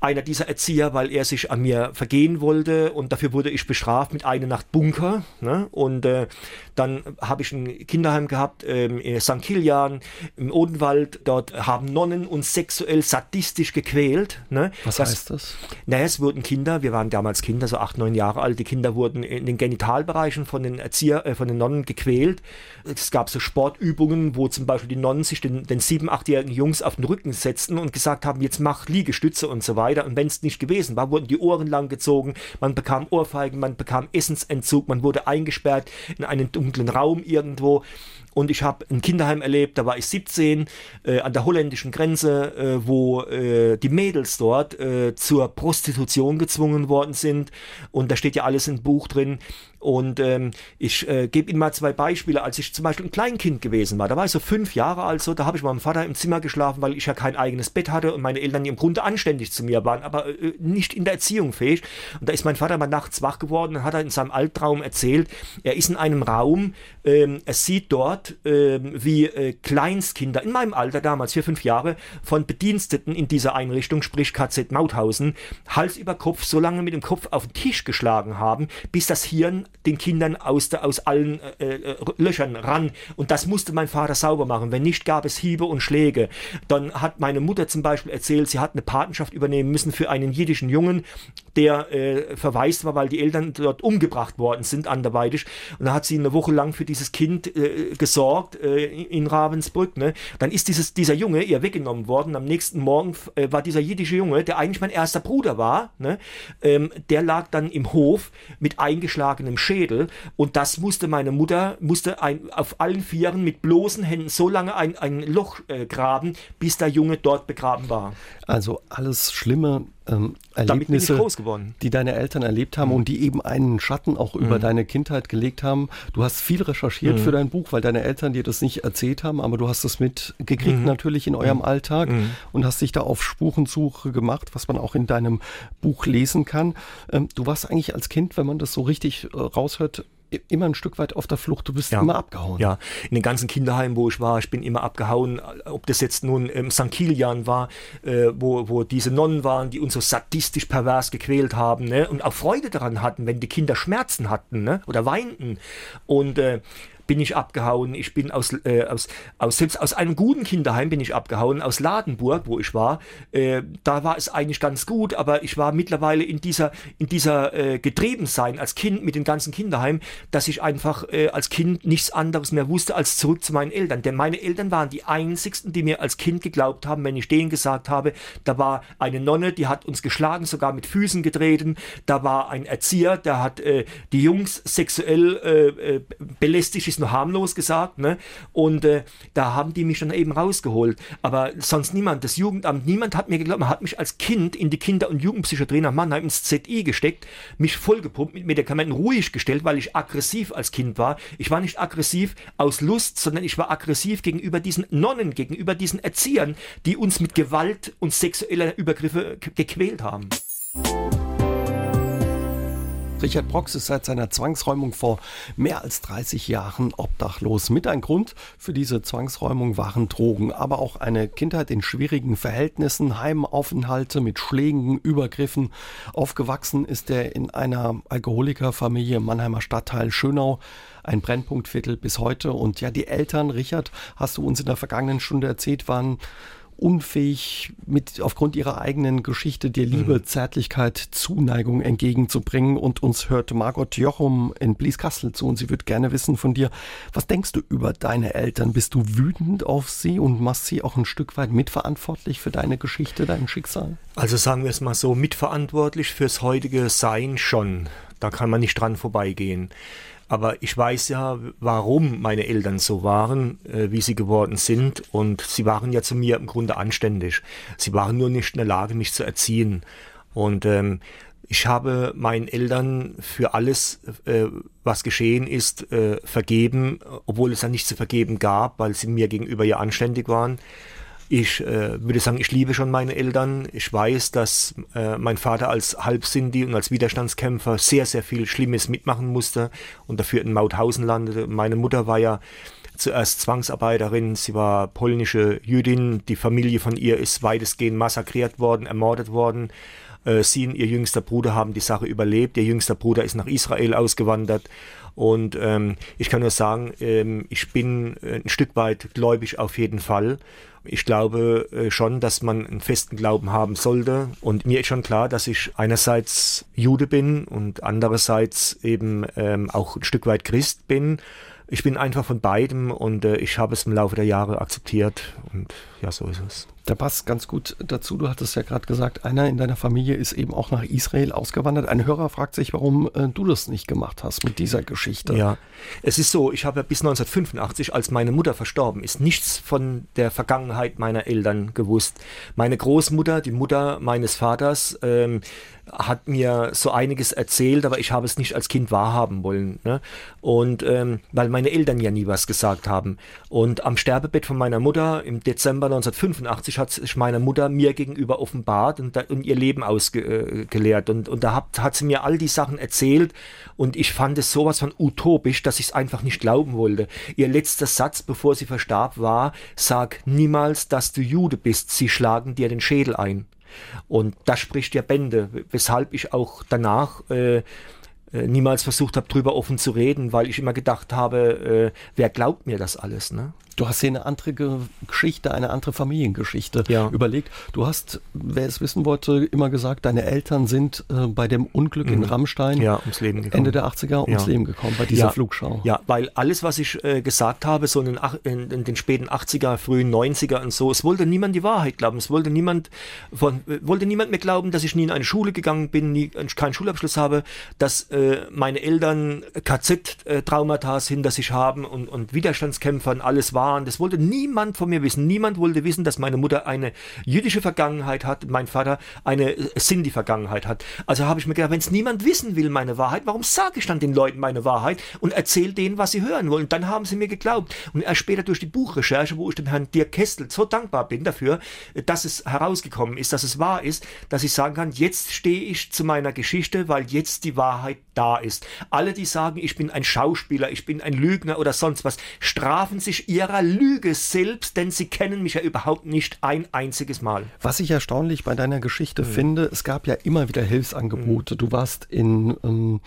einer dieser Erzieher, weil er sich an mir vergehen wollte und dafür wurde ich bestraft mit einer Nacht Bunker. Ne? Und äh, dann habe ich ein Kinderheim gehabt ähm, in St. Kilian im Odenwald. Dort haben Nonnen uns sexuell sadistisch gequält. Ne? Was das, heißt das? Naja, es wurden Kinder, wir waren damals Kinder, so acht, neun Jahre alt, die Kinder wurden in den Genitalbereichen von den Erzieher, äh, von den Nonnen gequält. Es gab so Sportübungen, wo zum Beispiel die Nonnen sich den, den sieben, achtjährigen Jungs auf den Rücken setzten und gesagt haben, jetzt mach Liegestütze und so weiter weiter. Und wenn es nicht gewesen war, wurden die Ohren lang gezogen, man bekam Ohrfeigen, man bekam Essensentzug, man wurde eingesperrt in einen dunklen Raum irgendwo. Und ich habe ein Kinderheim erlebt, da war ich 17 äh, an der holländischen Grenze, äh, wo äh, die Mädels dort äh, zur Prostitution gezwungen worden sind und da steht ja alles im Buch drin. Und ähm, ich äh, gebe Ihnen mal zwei Beispiele. Als ich zum Beispiel ein Kleinkind gewesen war, da war ich so fünf Jahre alt, so, da habe ich mit meinem Vater im Zimmer geschlafen, weil ich ja kein eigenes Bett hatte und meine Eltern im Grunde anständig zu mir waren, aber äh, nicht in der Erziehung fähig. Und da ist mein Vater mal nachts wach geworden und hat er in seinem Albtraum erzählt, er ist in einem Raum, ähm, er sieht dort, ähm, wie äh, Kleinstkinder in meinem Alter damals, vier, fünf Jahre, von Bediensteten in dieser Einrichtung, sprich KZ Mauthausen, Hals über Kopf so lange mit dem Kopf auf den Tisch geschlagen haben, bis das Hirn den Kindern aus, der, aus allen äh, äh, Löchern ran. Und das musste mein Vater sauber machen. Wenn nicht, gab es Hiebe und Schläge. Dann hat meine Mutter zum Beispiel erzählt, sie hat eine Patenschaft übernehmen müssen für einen jiddischen Jungen, der äh, verwaist war, weil die Eltern dort umgebracht worden sind, anderweitig. Und da hat sie eine Woche lang für dieses Kind äh, gesorgt äh, in Ravensbrück. Ne? Dann ist dieses, dieser Junge ihr weggenommen worden. Am nächsten Morgen äh, war dieser jiddische Junge, der eigentlich mein erster Bruder war, ne? ähm, der lag dann im Hof mit eingeschlagenem Schädel. Und das musste meine Mutter, musste ein, auf allen Vieren mit bloßen Händen so lange ein, ein Loch äh, graben, bis der Junge dort begraben war. Also alles schlimme ähm, Erlebnisse, die deine Eltern erlebt haben mhm. und die eben einen Schatten auch über mhm. deine Kindheit gelegt haben. Du hast viel recherchiert mhm. für dein Buch, weil deine Eltern dir das nicht erzählt haben, aber du hast es mitgekriegt mhm. natürlich in eurem mhm. Alltag mhm. und hast dich da auf Spurensuche gemacht, was man auch in deinem Buch lesen kann. Ähm, du warst eigentlich als Kind, wenn man das so richtig äh, raushört, immer ein Stück weit auf der Flucht. Du bist ja. immer abgehauen. Ja, in den ganzen Kinderheimen, wo ich war, ich bin immer abgehauen. Ob das jetzt nun im St. Kilian war, äh, wo, wo diese Nonnen waren, die uns so sadistisch pervers gequält haben ne? und auch Freude daran hatten, wenn die Kinder Schmerzen hatten ne? oder weinten. Und äh, bin ich abgehauen. Ich bin aus, äh, aus, aus, selbst aus einem guten Kinderheim bin ich abgehauen, aus Ladenburg, wo ich war. Äh, da war es eigentlich ganz gut, aber ich war mittlerweile in dieser, in dieser äh, Getriebensein als Kind mit den ganzen Kinderheimen, dass ich einfach äh, als Kind nichts anderes mehr wusste, als zurück zu meinen Eltern. Denn meine Eltern waren die einzigsten, die mir als Kind geglaubt haben, wenn ich denen gesagt habe, da war eine Nonne, die hat uns geschlagen, sogar mit Füßen getreten. Da war ein Erzieher, der hat äh, die Jungs sexuell äh, äh belästigt, nur harmlos gesagt, ne? Und äh, da haben die mich dann eben rausgeholt. Aber sonst niemand, das Jugendamt, niemand hat mir geglaubt, man hat mich als Kind in die Kinder- und Jugendpsychiatrie nach Mannheim ins ZI gesteckt, mich vollgepumpt mit Medikamenten ruhig gestellt, weil ich aggressiv als Kind war. Ich war nicht aggressiv aus Lust, sondern ich war aggressiv gegenüber diesen Nonnen, gegenüber diesen Erziehern, die uns mit Gewalt und sexueller Übergriffe gequält haben. Richard Brox ist seit seiner Zwangsräumung vor mehr als 30 Jahren obdachlos. Mit ein Grund für diese Zwangsräumung waren Drogen, aber auch eine Kindheit in schwierigen Verhältnissen, Heimaufenthalte mit Schlägen, Übergriffen. Aufgewachsen ist er in einer Alkoholikerfamilie im Mannheimer Stadtteil Schönau ein Brennpunktviertel bis heute. Und ja, die Eltern, Richard, hast du uns in der vergangenen Stunde erzählt, waren unfähig, mit aufgrund ihrer eigenen Geschichte dir Liebe, mhm. Zärtlichkeit, Zuneigung entgegenzubringen. Und uns hört Margot Jochum in Blieskastel zu und sie wird gerne wissen von dir, was denkst du über deine Eltern? Bist du wütend auf sie und machst sie auch ein Stück weit mitverantwortlich für deine Geschichte, dein Schicksal? Also sagen wir es mal so, mitverantwortlich fürs heutige Sein schon. Da kann man nicht dran vorbeigehen. Aber ich weiß ja, warum meine Eltern so waren, äh, wie sie geworden sind. Und sie waren ja zu mir im Grunde anständig. Sie waren nur nicht in der Lage, mich zu erziehen. Und ähm, ich habe meinen Eltern für alles, äh, was geschehen ist, äh, vergeben, obwohl es ja nichts zu vergeben gab, weil sie mir gegenüber ja anständig waren. Ich äh, würde sagen, ich liebe schon meine Eltern. Ich weiß, dass äh, mein Vater als Halbsinti und als Widerstandskämpfer sehr, sehr viel Schlimmes mitmachen musste und dafür in Mauthausen landete. Meine Mutter war ja zuerst Zwangsarbeiterin, sie war polnische Jüdin, die Familie von ihr ist weitestgehend massakriert worden, ermordet worden. Äh, sie und ihr jüngster Bruder haben die Sache überlebt. Ihr jüngster Bruder ist nach Israel ausgewandert. Und ähm, ich kann nur sagen, ähm, ich bin ein Stück weit gläubig auf jeden Fall. Ich glaube äh, schon, dass man einen festen Glauben haben sollte. Und mir ist schon klar, dass ich einerseits Jude bin und andererseits eben ähm, auch ein Stück weit Christ bin. Ich bin einfach von beidem und äh, ich habe es im Laufe der Jahre akzeptiert Und ja, so ist es. Da passt ganz gut dazu. Du hattest ja gerade gesagt, einer in deiner Familie ist eben auch nach Israel ausgewandert. Ein Hörer fragt sich, warum äh, du das nicht gemacht hast mit dieser Geschichte. Ja, es ist so, ich habe bis 1985, als meine Mutter verstorben ist, nichts von der Vergangenheit meiner Eltern gewusst. Meine Großmutter, die Mutter meines Vaters, ähm, hat mir so einiges erzählt, aber ich habe es nicht als Kind wahrhaben wollen. Ne? Und ähm, weil meine Eltern ja nie was gesagt haben. Und am Sterbebett von meiner Mutter im Dezember 1985 hat sich meine Mutter mir gegenüber offenbart und, und ihr Leben ausgeleert. Äh, und, und da hat, hat sie mir all die Sachen erzählt und ich fand es sowas von utopisch, dass ich es einfach nicht glauben wollte. Ihr letzter Satz, bevor sie verstarb, war, sag niemals, dass du Jude bist, sie schlagen dir den Schädel ein. Und das spricht ja Bände, weshalb ich auch danach äh, äh, niemals versucht habe, drüber offen zu reden, weil ich immer gedacht habe, äh, wer glaubt mir das alles? Ne? Du hast hier eine andere Geschichte, eine andere Familiengeschichte ja. überlegt. Du hast, wer es wissen wollte, immer gesagt, deine Eltern sind äh, bei dem Unglück mhm. in Rammstein ja, ums Leben gekommen. Ende der 80er ums. Leben gekommen, bei dieser Flugschau. Ja, weil alles, was ich äh, gesagt habe, so in den, in, in den, späten 80er, frühen 90er und so, es wollte niemand die Wahrheit glauben. Es wollte niemand, von, wollte niemand mehr glauben, dass ich nie in eine Schule gegangen bin, nie, keinen Schulabschluss habe, dass äh, meine Eltern KZ-Traumata äh, hinter sich haben und, und Widerstandskämpfer und alles war waren. Das wollte niemand von mir wissen. Niemand wollte wissen, dass meine Mutter eine jüdische Vergangenheit hat, mein Vater eine äh, Sinti-Vergangenheit hat. Also habe ich mir gedacht, wenn es niemand wissen will, meine Wahrheit, warum sage ich dann den Leuten meine Wahrheit und erzähle denen, was sie hören wollen? Dann haben sie mir geglaubt. Und erst später durch die Buchrecherche, wo ich dem Herrn Dirk Kestel so dankbar bin dafür, dass es herausgekommen ist, dass es wahr ist, dass ich sagen kann, jetzt stehe ich zu meiner Geschichte, weil jetzt die Wahrheit da ist. Alle, die sagen, ich bin ein Schauspieler, ich bin ein Lügner oder sonst was, strafen sich ihrer Lüge selbst, denn sie kennen mich ja überhaupt nicht ein einziges Mal. Was ich erstaunlich bei deiner Geschichte mhm. finde, es gab ja immer wieder Hilfsangebote. Mhm. Du warst in ähm,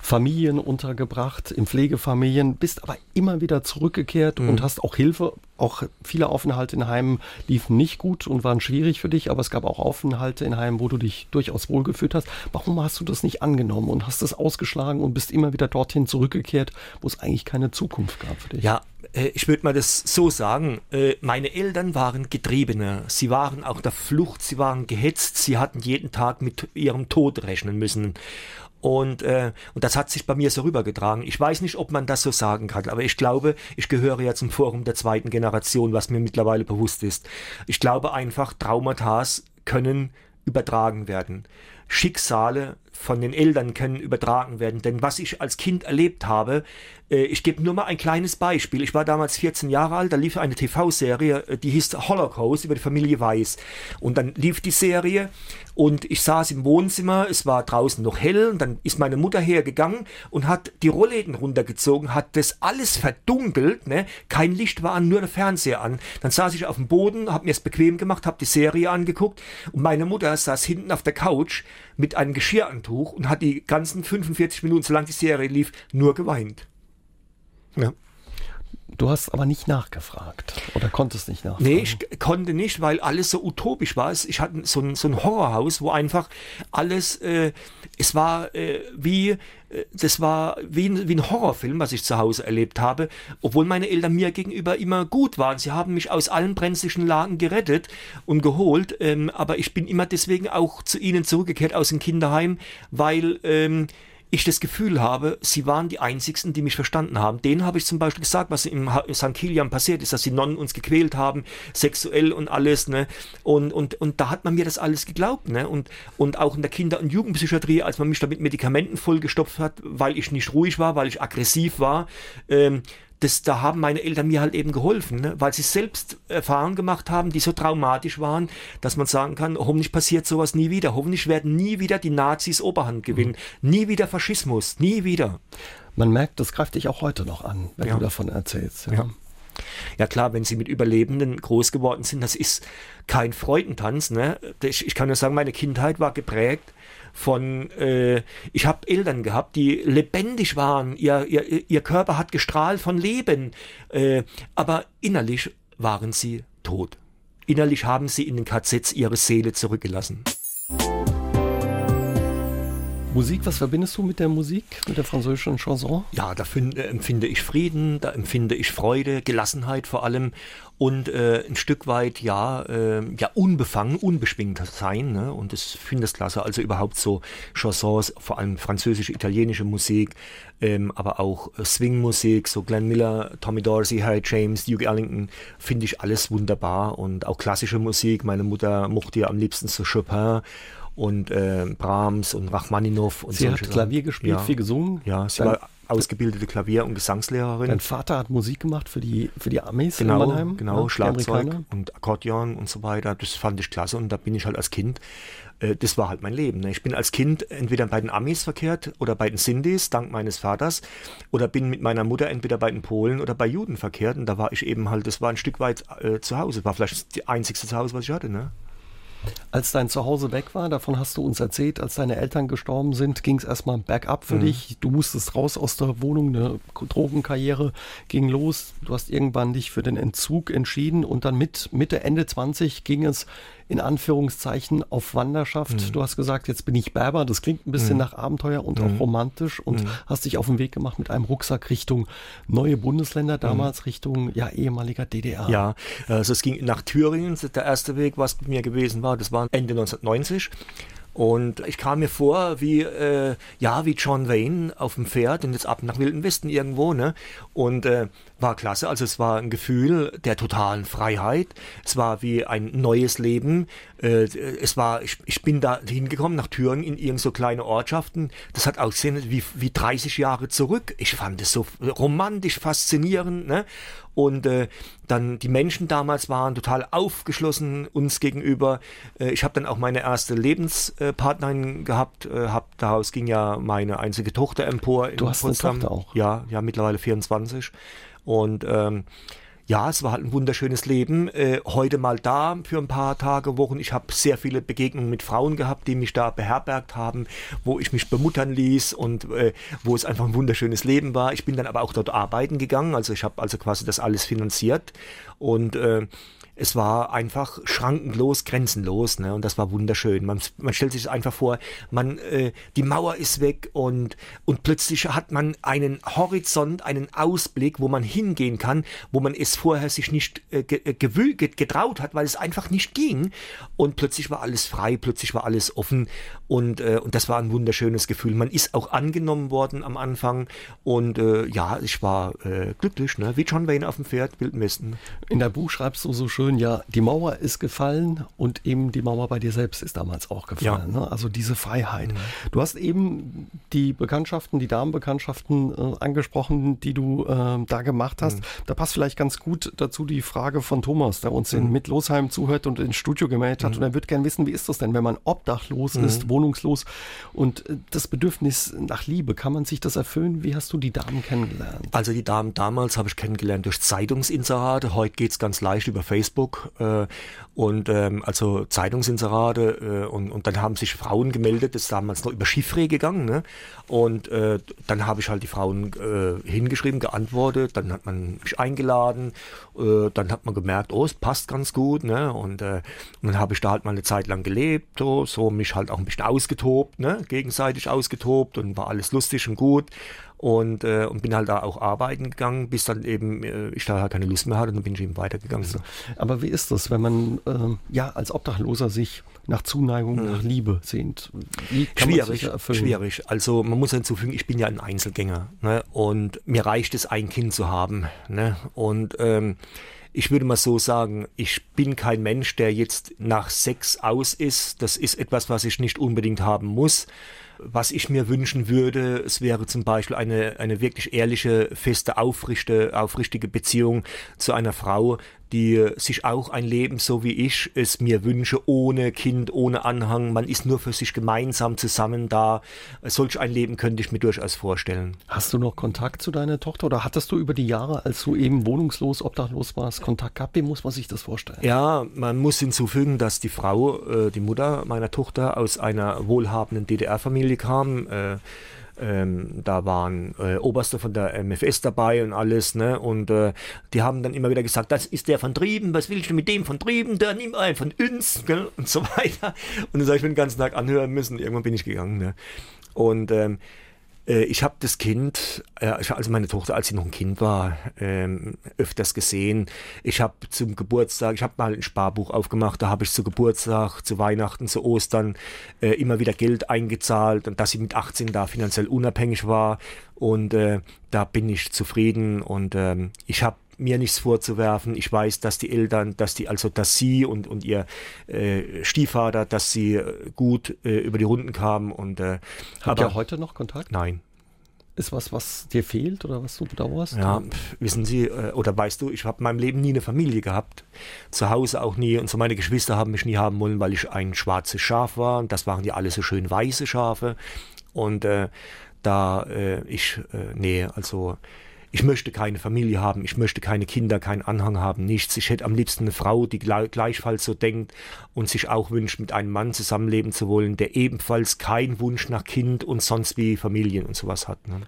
Familien untergebracht, in Pflegefamilien, bist aber immer wieder zurückgekehrt mhm. und hast auch Hilfe auch viele Aufenthalte in Heimen liefen nicht gut und waren schwierig für dich, aber es gab auch Aufenthalte in Heimen, wo du dich durchaus wohlgefühlt hast. Warum hast du das nicht angenommen und hast das ausgeschlagen und bist immer wieder dorthin zurückgekehrt, wo es eigentlich keine Zukunft gab für dich? Ja, ich würde mal das so sagen. Äh, meine Eltern waren Getriebene. Sie waren auch der Flucht, sie waren gehetzt, sie hatten jeden Tag mit ihrem Tod rechnen müssen. Und, äh, und das hat sich bei mir so rübergetragen. Ich weiß nicht, ob man das so sagen kann, aber ich glaube, ich gehöre ja zum Forum der zweiten Generation, was mir mittlerweile bewusst ist. Ich glaube einfach, Traumata können übertragen werden. Schicksale von den Eltern können übertragen werden. Denn was ich als Kind erlebt habe, äh, ich gebe nur mal ein kleines Beispiel. Ich war damals 14 Jahre alt, da lief eine TV-Serie, äh, die hieß Holocaust über die Familie Weiß. Und dann lief die Serie und ich saß im Wohnzimmer, es war draußen noch hell und dann ist meine Mutter hergegangen und hat die Rollläden runtergezogen, hat das alles verdunkelt, ne? kein Licht war an, nur der Fernseher an. Dann saß ich auf dem Boden, habe mir es bequem gemacht, habe die Serie angeguckt und meine Mutter saß hinten auf der Couch mit einem Geschirrantuch und hat die ganzen 45 Minuten, solange die Serie lief, nur geweint. Ja. Du hast aber nicht nachgefragt oder konntest nicht nachfragen? Nee, ich konnte nicht, weil alles so utopisch war. Ich hatte so ein, so ein Horrorhaus, wo einfach alles, äh, es war äh, wie, äh, das war wie ein, wie ein Horrorfilm, was ich zu Hause erlebt habe, obwohl meine Eltern mir gegenüber immer gut waren. Sie haben mich aus allen brenzlichen Lagen gerettet und geholt, ähm, aber ich bin immer deswegen auch zu ihnen zurückgekehrt aus dem Kinderheim, weil ähm, ich das Gefühl habe, sie waren die Einzigsten, die mich verstanden haben. Denen habe ich zum Beispiel gesagt, was im St. Kilian passiert ist, dass die Nonnen uns gequält haben, sexuell und alles, ne? Und, und, und da hat man mir das alles geglaubt, ne? Und, und auch in der Kinder- und Jugendpsychiatrie, als man mich da mit Medikamenten vollgestopft hat, weil ich nicht ruhig war, weil ich aggressiv war, ähm, das, da haben meine Eltern mir halt eben geholfen, ne? weil sie selbst Erfahrungen gemacht haben, die so traumatisch waren, dass man sagen kann, hoffentlich passiert sowas nie wieder. Hoffentlich werden nie wieder die Nazis Oberhand gewinnen. Mhm. Nie wieder Faschismus. Nie wieder. Man merkt, das greift dich auch heute noch an, wenn ja. du davon erzählst. Ja. ja. Ja klar, wenn sie mit Überlebenden groß geworden sind, das ist kein Freudentanz. Ne? Ich, ich kann nur sagen, meine Kindheit war geprägt von, äh, ich habe Eltern gehabt, die lebendig waren, ihr, ihr, ihr Körper hat gestrahlt von Leben, äh, aber innerlich waren sie tot. Innerlich haben sie in den KZs ihre Seele zurückgelassen. Musik, was verbindest du mit der Musik, mit der französischen Chanson? Ja, da find, äh, empfinde ich Frieden, da empfinde ich Freude, Gelassenheit vor allem und äh, ein Stück weit ja äh, ja unbefangen, unbeschwingt sein ne? und das finde ich klasse. Also überhaupt so Chansons, vor allem französische, italienische Musik, ähm, aber auch äh, Swing-Musik, so Glenn Miller, Tommy Dorsey, Harry James, Duke Ellington, finde ich alles wunderbar und auch klassische Musik. Meine Mutter mochte ja am liebsten so Chopin und äh, Brahms und Rachmaninow und Sie hat Klavier gespielt, ja. viel gesungen. Ja, sie Dann war ausgebildete Klavier- und Gesangslehrerin. Dein Vater hat Musik gemacht für die, für die Amis genau, in Mannheim? Genau, ja, Schlagzeug und Akkordeon und so weiter. Das fand ich klasse und da bin ich halt als Kind, äh, das war halt mein Leben. Ne? Ich bin als Kind entweder bei den Amis verkehrt oder bei den Sindis, dank meines Vaters, oder bin mit meiner Mutter entweder bei den Polen oder bei Juden verkehrt und da war ich eben halt, das war ein Stück weit äh, zu Hause. War vielleicht das einzigste Zuhause, was ich hatte. Ne? Als dein Zuhause weg war, davon hast du uns erzählt, als deine Eltern gestorben sind, ging es erstmal bergab für mhm. dich. Du musstest raus aus der Wohnung, eine Drogenkarriere ging los. Du hast irgendwann dich für den Entzug entschieden und dann mit Mitte, Ende 20 ging es in Anführungszeichen auf Wanderschaft. Mhm. Du hast gesagt, jetzt bin ich Berber. Das klingt ein bisschen mhm. nach Abenteuer und mhm. auch romantisch und mhm. hast dich auf den Weg gemacht mit einem Rucksack Richtung neue Bundesländer, mhm. damals Richtung ja, ehemaliger DDR. Ja, also es ging nach Thüringen. Der erste Weg, was mit mir gewesen war, das war Ende 1990. Und ich kam mir vor wie, äh, ja, wie John Wayne auf dem Pferd und jetzt ab nach Wilden Westen irgendwo, ne? Und äh, war klasse. Also es war ein Gefühl der totalen Freiheit. Es war wie ein neues Leben. Äh, es war, ich, ich bin da hingekommen nach Thüringen in irgend so kleine Ortschaften. Das hat ausgesehen wie, wie 30 Jahre zurück. Ich fand es so romantisch, faszinierend, ne? Und äh, dann die Menschen damals waren total aufgeschlossen uns gegenüber. Äh, ich habe dann auch meine erste Lebenspartnerin gehabt. Äh, hab, daraus ging ja meine einzige Tochter empor. Du hast Potsdam. eine Tochter auch? Ja, ja, mittlerweile 24. Und ähm, ja, es war halt ein wunderschönes Leben. Äh, heute mal da für ein paar Tage, Wochen. Ich habe sehr viele Begegnungen mit Frauen gehabt, die mich da beherbergt haben, wo ich mich bemuttern ließ und äh, wo es einfach ein wunderschönes Leben war. Ich bin dann aber auch dort arbeiten gegangen, also ich habe also quasi das alles finanziert und äh, es war einfach schrankenlos, grenzenlos, ne? Und das war wunderschön. Man, man stellt sich einfach vor, man, äh, die Mauer ist weg und, und plötzlich hat man einen Horizont, einen Ausblick, wo man hingehen kann, wo man es vorher sich nicht äh, äh getraut hat, weil es einfach nicht ging. Und plötzlich war alles frei, plötzlich war alles offen und, äh, und das war ein wunderschönes Gefühl. Man ist auch angenommen worden am Anfang und äh, ja, ich war äh, glücklich, ne? wie John Wayne auf dem Pferd, Bild Westen. In der Buch schreibst du so schön, schön, ja, die Mauer ist gefallen und eben die Mauer bei dir selbst ist damals auch gefallen. Ja. Ne? Also diese Freiheit. Mhm. Du hast eben die Bekanntschaften, die Damenbekanntschaften äh, angesprochen, die du äh, da gemacht hast. Mhm. Da passt vielleicht ganz gut dazu die Frage von Thomas, der uns mhm. in Mitlosheim zuhört und ins Studio gemeldet hat. Mhm. Und er wird gerne wissen, wie ist das denn, wenn man obdachlos mhm. ist, wohnungslos und äh, das Bedürfnis nach Liebe, kann man sich das erfüllen? Wie hast du die Damen kennengelernt? Also die Damen damals habe ich kennengelernt durch Zeitungsinserate. Heute geht es ganz leicht über Facebook. Facebook äh, und ähm, also Zeitungsinserate äh, und, und dann haben sich Frauen gemeldet, das ist damals noch über Chiffre gegangen ne? und äh, dann habe ich halt die Frauen äh, hingeschrieben, geantwortet, dann hat man mich eingeladen, äh, dann hat man gemerkt, oh, es passt ganz gut ne? und, äh, und dann habe ich da halt mal eine Zeit lang gelebt, so, so mich halt auch ein bisschen ausgetobt, ne? gegenseitig ausgetobt und war alles lustig und gut und, äh, und bin halt da auch arbeiten gegangen, bis dann eben äh, ich da halt keine Lust mehr hatte und dann bin ich eben weitergegangen. So. Aber wie ist das, wenn man äh, ja als Obdachloser sich nach Zuneigung, mhm. nach Liebe sehnt? Wie kann schwierig, man sich schwierig. Also man muss hinzufügen, ich bin ja ein Einzelgänger ne? und mir reicht es, ein Kind zu haben. Ne? Und ähm, ich würde mal so sagen, ich bin kein Mensch, der jetzt nach Sex aus ist. Das ist etwas, was ich nicht unbedingt haben muss. Was ich mir wünschen würde, es wäre zum Beispiel eine, eine wirklich ehrliche, feste, aufrichte, aufrichtige Beziehung zu einer Frau, die sich auch ein Leben so wie ich es mir wünsche, ohne Kind, ohne Anhang. Man ist nur für sich gemeinsam zusammen da. Solch ein Leben könnte ich mir durchaus vorstellen. Hast du noch Kontakt zu deiner Tochter oder hattest du über die Jahre, als du eben wohnungslos, obdachlos warst, Kontakt gehabt? Wie muss man sich das vorstellen? Ja, man muss hinzufügen, dass die Frau, äh, die Mutter meiner Tochter aus einer wohlhabenden DDR-Familie kam. Äh, ähm, da waren äh, Oberste von der MFS dabei und alles, ne? Und äh, die haben dann immer wieder gesagt, das ist der von Trieben, was willst du mit dem von Trieben? Der nimmt einen von uns, gell? Und so weiter. Und dann habe ich mir den ganzen Tag anhören müssen. Irgendwann bin ich gegangen, ne? Und ähm, äh, ich habe das Kind, äh, also meine Tochter, als sie noch ein Kind war, ähm, öfters gesehen. Ich habe zum Geburtstag, ich habe mal ein Sparbuch aufgemacht, da habe ich zu Geburtstag, zu Weihnachten, zu Ostern äh, immer wieder Geld eingezahlt und dass sie mit 18 da finanziell unabhängig war. Und äh, da bin ich zufrieden und ähm, ich habe mir nichts vorzuwerfen. Ich weiß, dass die Eltern, dass die, also dass sie und, und ihr äh, Stiefvater, dass sie gut äh, über die Runden kamen und äh, Habt ihr heute noch Kontakt? Nein ist was, was dir fehlt oder was du bedauerst? Ja, wissen Sie, äh, oder weißt du, ich habe in meinem Leben nie eine Familie gehabt. Zu Hause auch nie. Und so meine Geschwister haben mich nie haben wollen, weil ich ein schwarzes Schaf war. Und das waren ja alle so schön weiße Schafe. Und äh, da äh, ich, äh, nee, also ich möchte keine Familie haben, ich möchte keine Kinder, keinen Anhang haben, nichts. Ich hätte am liebsten eine Frau, die gleichfalls so denkt und sich auch wünscht, mit einem Mann zusammenleben zu wollen, der ebenfalls keinen Wunsch nach Kind und sonst wie Familien und sowas hat. Ne?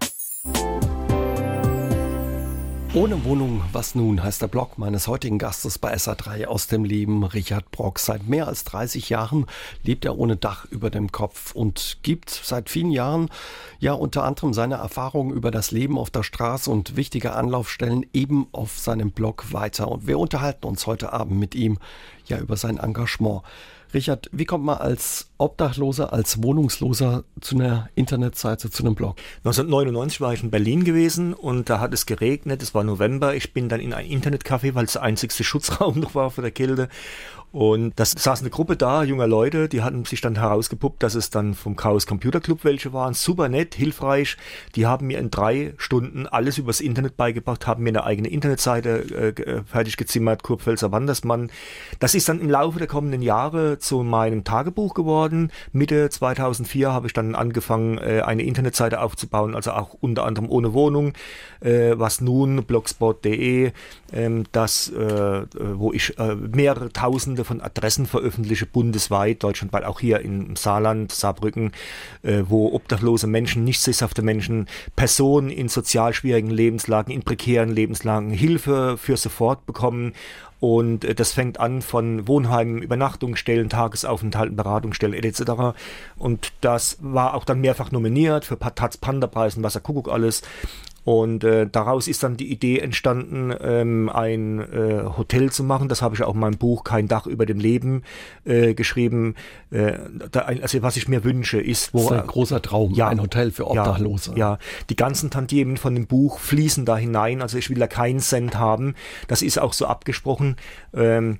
Ohne Wohnung, was nun, heißt der Blog meines heutigen Gastes bei SA3 aus dem Leben, Richard Brock. Seit mehr als 30 Jahren lebt er ohne Dach über dem Kopf und gibt seit vielen Jahren ja unter anderem seine Erfahrungen über das Leben auf der Straße und wichtige Anlaufstellen eben auf seinem Blog weiter. Und wir unterhalten uns heute Abend mit ihm ja über sein Engagement. Richard, wie kommt man als Obdachloser, als Wohnungsloser zu einer Internetseite, zu einem Blog? 1999 war ich in Berlin gewesen und da hat es geregnet, es war November. Ich bin dann in ein Internetcafé, weil es der einzigste Schutzraum noch war vor der Kälte und das saß eine Gruppe da, junger Leute, die hatten sich dann herausgepuppt, dass es dann vom Chaos Computer Club welche waren. Super nett, hilfreich. Die haben mir in drei Stunden alles übers Internet beigebracht, haben mir eine eigene Internetseite äh, äh fertig gezimmert, Kurpfälzer Wandersmann. Das ist dann im Laufe der kommenden Jahre zu meinem Tagebuch geworden. Mitte 2004 habe ich dann angefangen, äh, eine Internetseite aufzubauen, also auch unter anderem ohne Wohnung, äh, was nun, blogspot.de, ähm, das, äh, wo ich mehrere tausend Tausende von Adressen veröffentliche, bundesweit, deutschlandweit, auch hier im Saarland, Saarbrücken, wo obdachlose Menschen, nicht sesshafte Menschen, Personen in sozial schwierigen Lebenslagen, in prekären Lebenslagen Hilfe für sofort bekommen und äh, das fängt an von Wohnheimen, Übernachtungsstellen, Tagesaufenthalten, Beratungsstellen etc. Und das war auch dann mehrfach nominiert für Taz Panda-Preisen, was er Kuckuck alles. Und äh, daraus ist dann die Idee entstanden, ähm, ein äh, Hotel zu machen. Das habe ich auch in meinem Buch Kein Dach über dem Leben äh, geschrieben. Äh, da, also was ich mir wünsche, ist, wo das ist ein großer Traum, ja, ein Hotel für Obdachlose. Ja, ja, die ganzen Tantiemen von dem Buch fließen da hinein. Also ich will da keinen Cent haben. Das ist auch so abgesprochen. Ähm,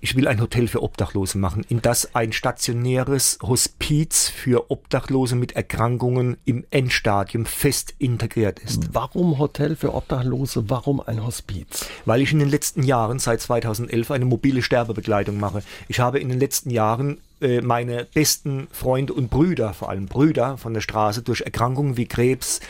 ich will ein Hotel für Obdachlose machen, in das ein stationäres Hospiz für Obdachlose mit Erkrankungen im Endstadium fest integriert ist. Warum Hotel für Obdachlose? Warum ein Hospiz? Weil ich in den letzten Jahren, seit 2011, eine mobile Sterbebegleitung mache. Ich habe in den letzten Jahren äh, meine besten Freunde und Brüder, vor allem Brüder von der Straße, durch Erkrankungen wie Krebs,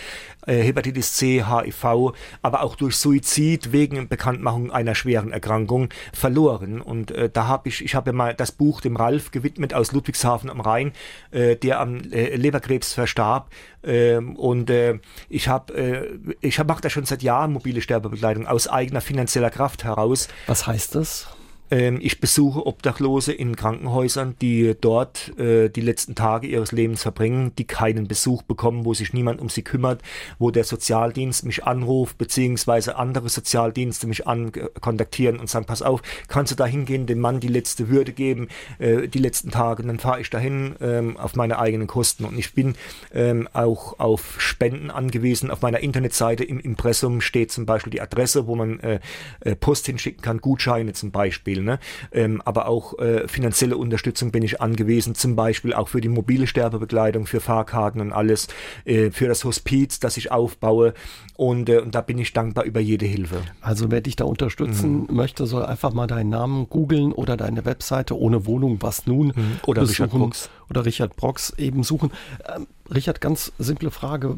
äh, Hepatitis C, HIV, aber auch durch Suizid wegen Bekanntmachung einer schweren Erkrankung verloren. Und äh, da habe ich, ich habe mal das Buch dem Ralf gewidmet aus Ludwigshafen am Rhein, äh, der am äh, Leberkrebs verstarb. Ähm, und äh, ich habe, äh, ich hab, mache da schon seit Jahren mobile Sterbebegleitung aus eigener finanzieller Kraft heraus. Was heißt das? Ähm, ich besuche Obdachlose in Krankenhäusern, die dort äh, die letzten Tage ihres Lebens verbringen, die keinen Besuch bekommen, wo sich niemand um sie kümmert, wo der Sozialdienst mich anruft, beziehungsweise andere Sozialdienste mich an kontaktieren und sagen, pass auf, kannst du da hingehen, dem Mann die letzte Würde geben, äh, die letzten Tage, und dann fahre ich dahin ähm, auf meine eigenen Kosten. Und ich bin ähm, auch auf Spenden angewiesen. Auf meiner Internetseite im Impressum steht zum Beispiel die Adresse, wo man äh, äh Post hinschicken kann, Gutscheine zum Beispiel. Beispiel. Ne? Ähm, aber auch äh, finanzielle Unterstützung bin ich angewiesen, zum Beispiel auch für die mobile Sterbebekleidung, für Fahrkarten und alles, äh, für das Hospiz, das ich aufbaue. Und, äh, und da bin ich dankbar über jede Hilfe. Also wer dich da unterstützen mhm. möchte, soll einfach mal deinen Namen googeln oder deine Webseite ohne Wohnung, was nun mhm. oder besuchen, Richard Brox. oder Richard Brox eben suchen. Ähm, Richard, ganz simple Frage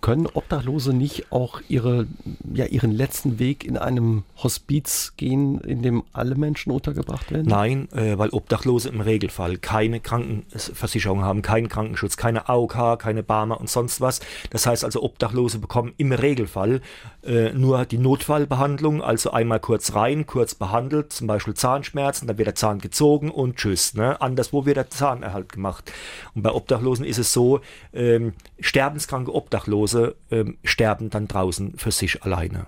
Können Obdachlose nicht auch ihre, ja, ihren letzten Weg in einem Hospiz gehen, in dem alle Menschen untergebracht werden? Nein, äh, weil Obdachlose im Regelfall keine Krankenversicherung haben, keinen Krankenschutz, keine AOK, keine Barmer und sonst was. Das heißt also, Obdachlose bekommen im Regelfall äh, nur die Notfallbehandlung, also einmal kurz rein, kurz behandelt, zum Beispiel Zahnschmerzen, dann wird der Zahn gezogen und tschüss. Ne? Anderswo wird der Zahnerhalt gemacht. Und bei Obdachlosen ist es so, ähm, sterbenskranke Obdachlose ähm, sterben dann draußen für sich alleine.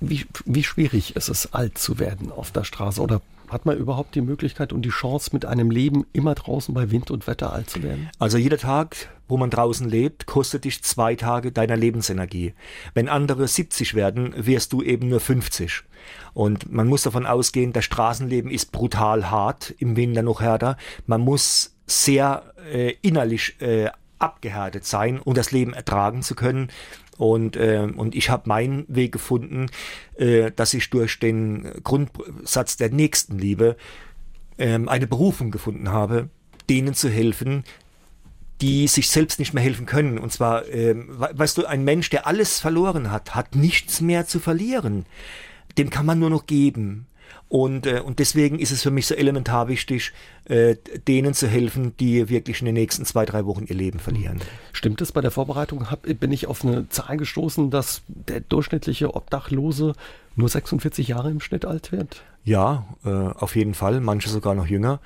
Wie, wie schwierig ist es, alt zu werden auf der Straße? Oder hat man überhaupt die Möglichkeit und die Chance, mit einem Leben immer draußen bei Wind und Wetter alt zu werden? Also jeder Tag, wo man draußen lebt, kostet dich zwei Tage deiner Lebensenergie. Wenn andere 70 werden, wirst du eben nur 50. Und man muss davon ausgehen, das Straßenleben ist brutal hart, im Winter noch härter. Man muss sehr äh, innerlich äh, abgehärtet sein, um das Leben ertragen zu können. Und, äh, und ich habe meinen Weg gefunden, äh, dass ich durch den Grundsatz der Nächstenliebe äh, eine Berufung gefunden habe, denen zu helfen, die sich selbst nicht mehr helfen können. Und zwar, ähm, weißt du, ein Mensch, der alles verloren hat, hat nichts mehr zu verlieren. Dem kann man nur noch geben. Und, äh, und deswegen ist es für mich so elementar wichtig, äh, denen zu helfen, die wirklich in den nächsten zwei, drei Wochen ihr Leben verlieren. Stimmt es? Bei der Vorbereitung hab, bin ich auf eine Zahl gestoßen, dass der durchschnittliche Obdachlose nur 46 Jahre im Schnitt alt wird? Ja, äh, auf jeden Fall. Manche sogar noch jünger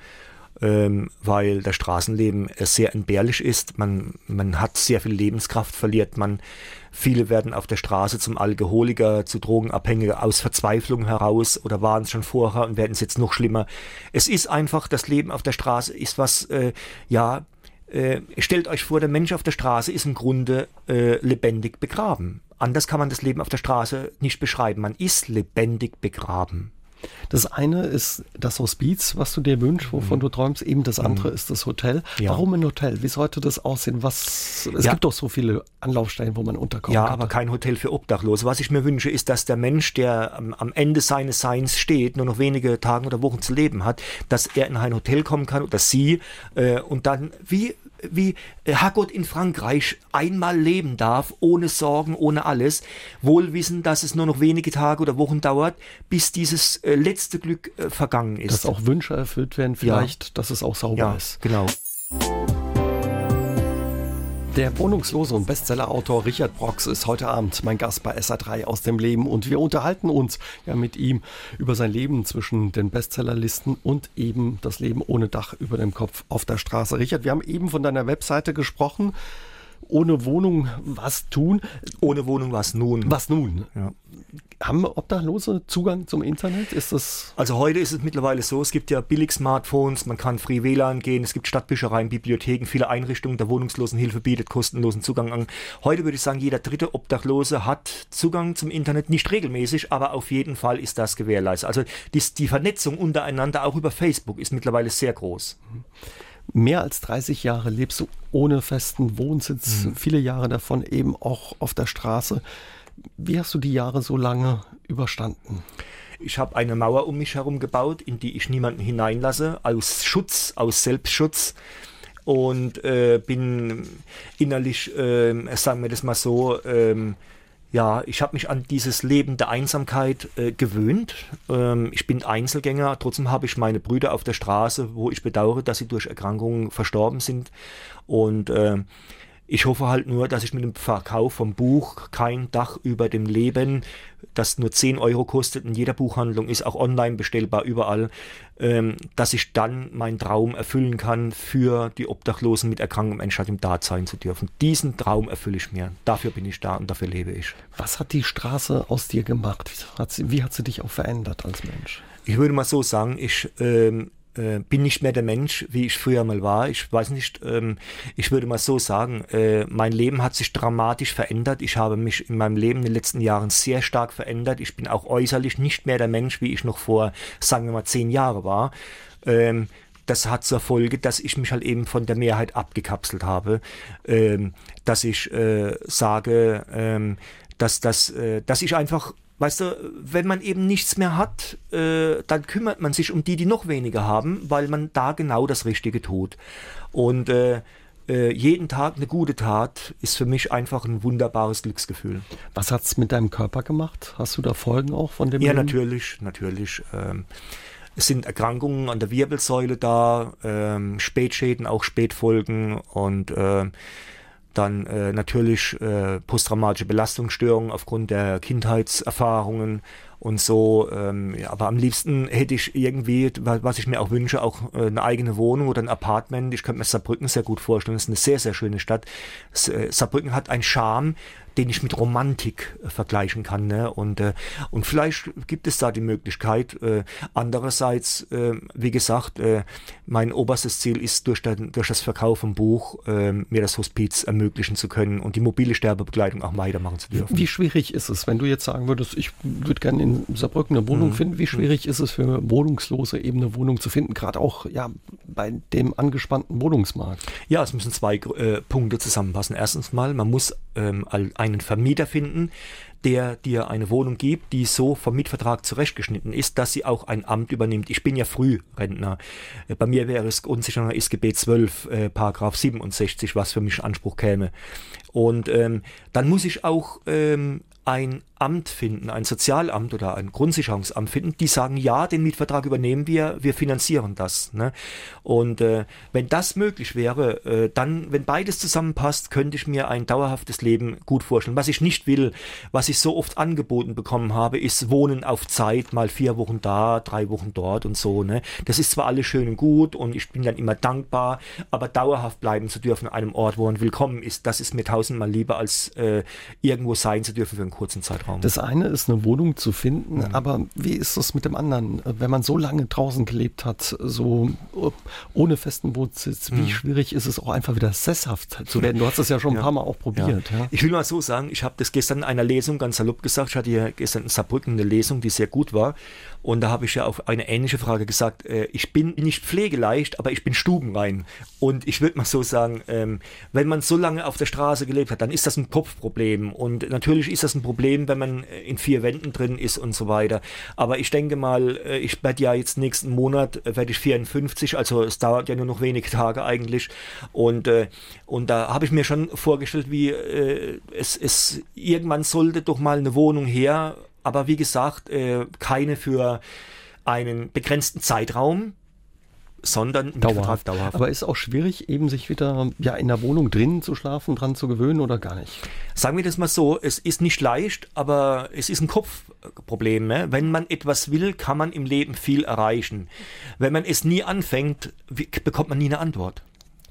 ähm, weil das Straßenleben sehr entbehrlich ist. Man, man hat sehr viel Lebenskraft, verliert man. Viele werden auf der Straße zum Alkoholiker, zu Drogenabhängiger aus Verzweiflung heraus oder waren es schon vorher und werden es jetzt noch schlimmer. Es ist einfach, das Leben auf der Straße ist was, äh, ja, äh, stellt euch vor, der Mensch auf der Straße ist im Grunde äh, lebendig begraben. Anders kann man das Leben auf der Straße nicht beschreiben. Man ist lebendig begraben. Das eine ist das Hospiz, was du dir wünschst, wovon mhm. du träumst. Eben das andere mhm. ist das Hotel. Ja. Warum ein Hotel? Wie sollte das aussehen? Was, es ja. gibt doch so viele Anlaufstellen, wo man unterkommt. Ja, aber kein Hotel für Obdachlose. Was ich mir wünsche, ist, dass der Mensch, der am, am Ende seines Seins steht, nur noch wenige Tage oder Wochen zu leben hat, dass er in ein Hotel kommen kann oder sie äh, und dann wie wie Herrgott in Frankreich einmal leben darf, ohne Sorgen, ohne alles, wohl wissen, dass es nur noch wenige Tage oder Wochen dauert, bis dieses äh, letzte Glück äh, vergangen ist. Dass auch Wünsche erfüllt werden, vielleicht, ja. dass es auch sauber ja, ist. Genau. Der wohnungslose und Bestsellerautor Richard Brox ist heute Abend mein Gast bei SA3 aus dem Leben und wir unterhalten uns ja mit ihm über sein Leben zwischen den Bestsellerlisten und eben das Leben ohne Dach über dem Kopf auf der Straße. Richard, wir haben eben von deiner Webseite gesprochen ohne Wohnung was tun. Ohne Wohnung was nun. Was nun? Ja. Haben Obdachlose Zugang zum Internet? Ist das? Also heute ist es mittlerweile so, es gibt ja billig Smartphones, man kann free WLAN gehen, es gibt Stadtbüchereien, Bibliotheken, viele Einrichtungen der Wohnungslosenhilfe bietet kostenlosen Zugang an. Heute würde ich sagen, jeder dritte Obdachlose hat Zugang zum Internet, nicht regelmäßig, aber auf jeden Fall ist das gewährleistet. Also die, die Vernetzung untereinander, auch über Facebook, ist mittlerweile sehr groß. Mhm mehr als 30 Jahre lebst du ohne festen Wohnsitz, mhm. viele Jahre davon eben auch auf der Straße. Wie hast du die Jahre so lange überstanden? Ich habe eine Mauer um mich herum gebaut, in die ich niemanden hineinlasse, aus Schutz, aus Selbstschutz und äh, bin innerlich, äh, sagen wir das mal so, äh, ja, ich habe mich an dieses Leben der Einsamkeit äh, gewöhnt. Ähm, ich bin Einzelgänger, trotzdem habe ich meine Brüder auf der Straße, wo ich bedauere, dass sie durch Erkrankungen verstorben sind. Und äh, ich hoffe halt nur, dass ich mit dem Verkauf vom Buch kein Dach über dem Leben, das nur 10 Euro kostet in jeder Buchhandlung, ist auch online bestellbar überall, ähm, dass ich dann meinen Traum erfüllen kann, für die Obdachlosen mit Erkrankung Menschheit im Da sein zu dürfen. Diesen Traum erfülle ich mir. Dafür bin ich da und dafür lebe ich. Was hat die Straße aus dir gemacht? Wie hat sie dich auch verändert als Mensch? Ich würde mal so sagen, ich ähm, äh, bin nicht mehr der Mensch, wie ich früher mal war. Ich weiß nicht, ähm, ich würde mal so sagen, äh, mein Leben hat sich dramatisch verändert. Ich habe mich in meinem Leben in den letzten Jahren sehr stark verändert. Ich bin auch äußerlich nicht mehr der Mensch, wie ich noch vor, sagen wir mal, zehn Jahren war. Ähm, das hat zur Folge, dass ich mich halt eben von der Mehrheit abgekapselt habe, ähm, dass ich äh, sage, ähm, dass, dass, äh, dass ich einfach Weißt du, wenn man eben nichts mehr hat, äh, dann kümmert man sich um die, die noch weniger haben, weil man da genau das Richtige tut. Und äh, äh, jeden Tag eine gute Tat ist für mich einfach ein wunderbares Glücksgefühl. Was hat es mit deinem Körper gemacht? Hast du da Folgen auch von dem? Ja, Leben? natürlich, natürlich. Ähm, es sind Erkrankungen an der Wirbelsäule da, ähm, Spätschäden, auch Spätfolgen und äh, dann äh, natürlich äh, posttraumatische Belastungsstörungen aufgrund der Kindheitserfahrungen und so. Ähm, ja, aber am liebsten hätte ich irgendwie, was ich mir auch wünsche, auch äh, eine eigene Wohnung oder ein Apartment. Ich könnte mir Saarbrücken sehr gut vorstellen. Es ist eine sehr, sehr schöne Stadt. Äh, Saarbrücken hat einen Charme, den ich mit Romantik äh, vergleichen kann. Ne? Und, äh, und vielleicht gibt es da die Möglichkeit. Äh, andererseits, äh, wie gesagt, äh, mein oberstes Ziel ist, durch, den, durch das Verkauf vom Buch mir das Hospiz ermöglichen zu können und die mobile Sterbebegleitung auch weitermachen zu dürfen. Wie schwierig ist es, wenn du jetzt sagen würdest, ich würde gerne in Saarbrücken eine Wohnung mhm. finden, wie schwierig mhm. ist es für Wohnungslose eben eine Wohnung zu finden, gerade auch ja, bei dem angespannten Wohnungsmarkt? Ja, es müssen zwei Punkte zusammenpassen. Erstens mal, man muss ähm, einen Vermieter finden, der dir eine Wohnung gibt, die so vom Mietvertrag zurechtgeschnitten ist, dass sie auch ein Amt übernimmt. Ich bin ja Frührentner. Äh, bei mir wäre es unsicher SGB 12, äh, Paragraph 67, was für mich Anspruch käme. Und ähm, dann muss ich auch ähm, ein Amt finden, ein Sozialamt oder ein Grundsicherungsamt finden, die sagen, ja, den Mietvertrag übernehmen wir, wir finanzieren das. Ne? Und äh, wenn das möglich wäre, äh, dann, wenn beides zusammenpasst, könnte ich mir ein dauerhaftes Leben gut vorstellen. Was ich nicht will, was ich so oft angeboten bekommen habe, ist Wohnen auf Zeit, mal vier Wochen da, drei Wochen dort und so. Ne? Das ist zwar alles schön und gut und ich bin dann immer dankbar, aber dauerhaft bleiben zu dürfen an einem Ort, wo man willkommen ist, das ist mir tausendmal lieber, als äh, irgendwo sein zu dürfen für einen kurzen Zeitraum. Das eine ist eine Wohnung zu finden, mhm. aber wie ist das mit dem anderen? Wenn man so lange draußen gelebt hat, so ohne festen Wohnsitz, wie mhm. schwierig ist es auch einfach wieder sesshaft zu werden? Du hast das ja schon ein ja. paar Mal auch probiert. Ja. Ja. Ich will mal so sagen, ich habe das gestern in einer Lesung ganz salopp gesagt. Ich hatte ja gestern in Saarbrücken eine Lesung, die sehr gut war. Und da habe ich ja auf eine ähnliche Frage gesagt, äh, ich bin nicht pflegeleicht, aber ich bin stubenrein. Und ich würde mal so sagen, ähm, wenn man so lange auf der Straße gelebt hat, dann ist das ein Kopfproblem. Und natürlich ist das ein Problem, wenn man äh, in vier Wänden drin ist und so weiter. Aber ich denke mal, äh, ich werde ja jetzt nächsten Monat, äh, werde ich 54, also es dauert ja nur noch wenige Tage eigentlich. Und, äh, und da habe ich mir schon vorgestellt, wie äh, es, es irgendwann sollte doch mal eine Wohnung her aber wie gesagt, äh, keine für einen begrenzten Zeitraum, sondern dauerhaft. dauerhaft. Aber ist auch schwierig, eben sich wieder ja, in der Wohnung drinnen zu schlafen, dran zu gewöhnen oder gar nicht? Sagen wir das mal so, es ist nicht leicht, aber es ist ein Kopfproblem. Ne? Wenn man etwas will, kann man im Leben viel erreichen. Wenn man es nie anfängt, bekommt man nie eine Antwort.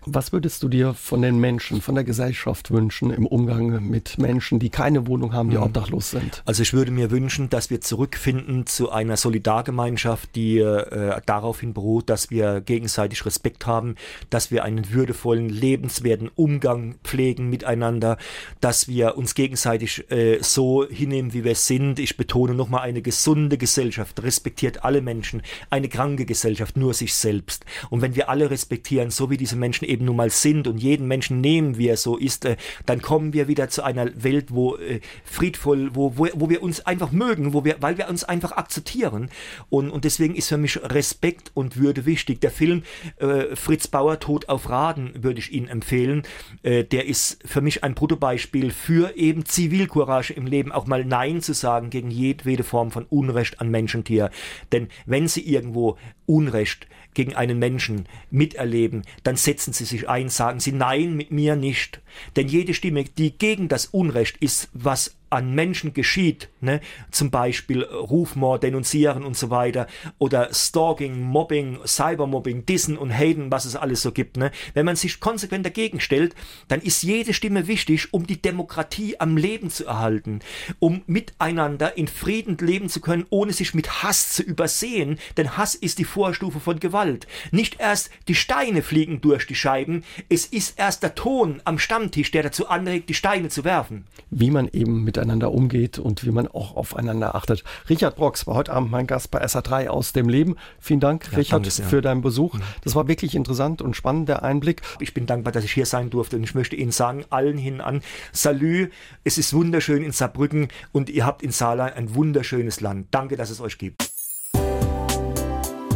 Was würdest du dir von den Menschen, von der Gesellschaft wünschen im Umgang mit Menschen, die keine Wohnung haben, die mhm. obdachlos sind? Also ich würde mir wünschen, dass wir zurückfinden zu einer Solidargemeinschaft, die äh, daraufhin beruht, dass wir gegenseitig Respekt haben, dass wir einen würdevollen, lebenswerten Umgang pflegen miteinander, dass wir uns gegenseitig äh, so hinnehmen, wie wir sind. Ich betone nochmal, eine gesunde Gesellschaft respektiert alle Menschen, eine kranke Gesellschaft nur sich selbst. Und wenn wir alle respektieren, so wie diese Menschen eben nun mal sind und jeden Menschen nehmen, wie er so ist, äh, dann kommen wir wieder zu einer Welt, wo äh, friedvoll, wo, wo, wo wir uns einfach mögen, wo wir, weil wir uns einfach akzeptieren. Und, und deswegen ist für mich Respekt und Würde wichtig. Der Film äh, Fritz Bauer, Tod auf Raden, würde ich Ihnen empfehlen. Äh, der ist für mich ein Protobeispiel für eben Zivilcourage im Leben, auch mal Nein zu sagen gegen jedwede Form von Unrecht an Menschentier. Denn wenn Sie irgendwo Unrecht gegen einen Menschen miterleben, dann setzen sie sich ein, sagen sie Nein, mit mir nicht. Denn jede Stimme, die gegen das Unrecht ist, was an Menschen geschieht, ne? zum Beispiel Rufmord, Denunzieren und so weiter, oder Stalking, Mobbing, Cybermobbing, Dissen und Haten, was es alles so gibt. Ne? Wenn man sich konsequent dagegen stellt, dann ist jede Stimme wichtig, um die Demokratie am Leben zu erhalten, um miteinander in Frieden leben zu können, ohne sich mit Hass zu übersehen, denn Hass ist die Vorstufe von Gewalt. Nicht erst die Steine fliegen durch die Scheiben, es ist erst der Ton am Stammtisch, der dazu anregt, die Steine zu werfen. Wie man eben mit miteinander umgeht und wie man auch aufeinander achtet. Richard Brox war heute Abend mein Gast bei SA3 aus dem Leben. Vielen Dank, ja, Richard, danke, für deinen Besuch. Mhm. Das war wirklich interessant und spannend, der Einblick. Ich bin dankbar, dass ich hier sein durfte und ich möchte Ihnen sagen, allen hin an, Salü, es ist wunderschön in Saarbrücken und ihr habt in Saarland ein wunderschönes Land. Danke, dass es euch gibt.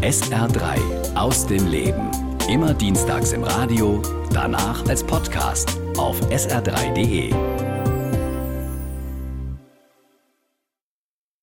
SR3 aus dem Leben. Immer dienstags im Radio, danach als Podcast auf sr3.de.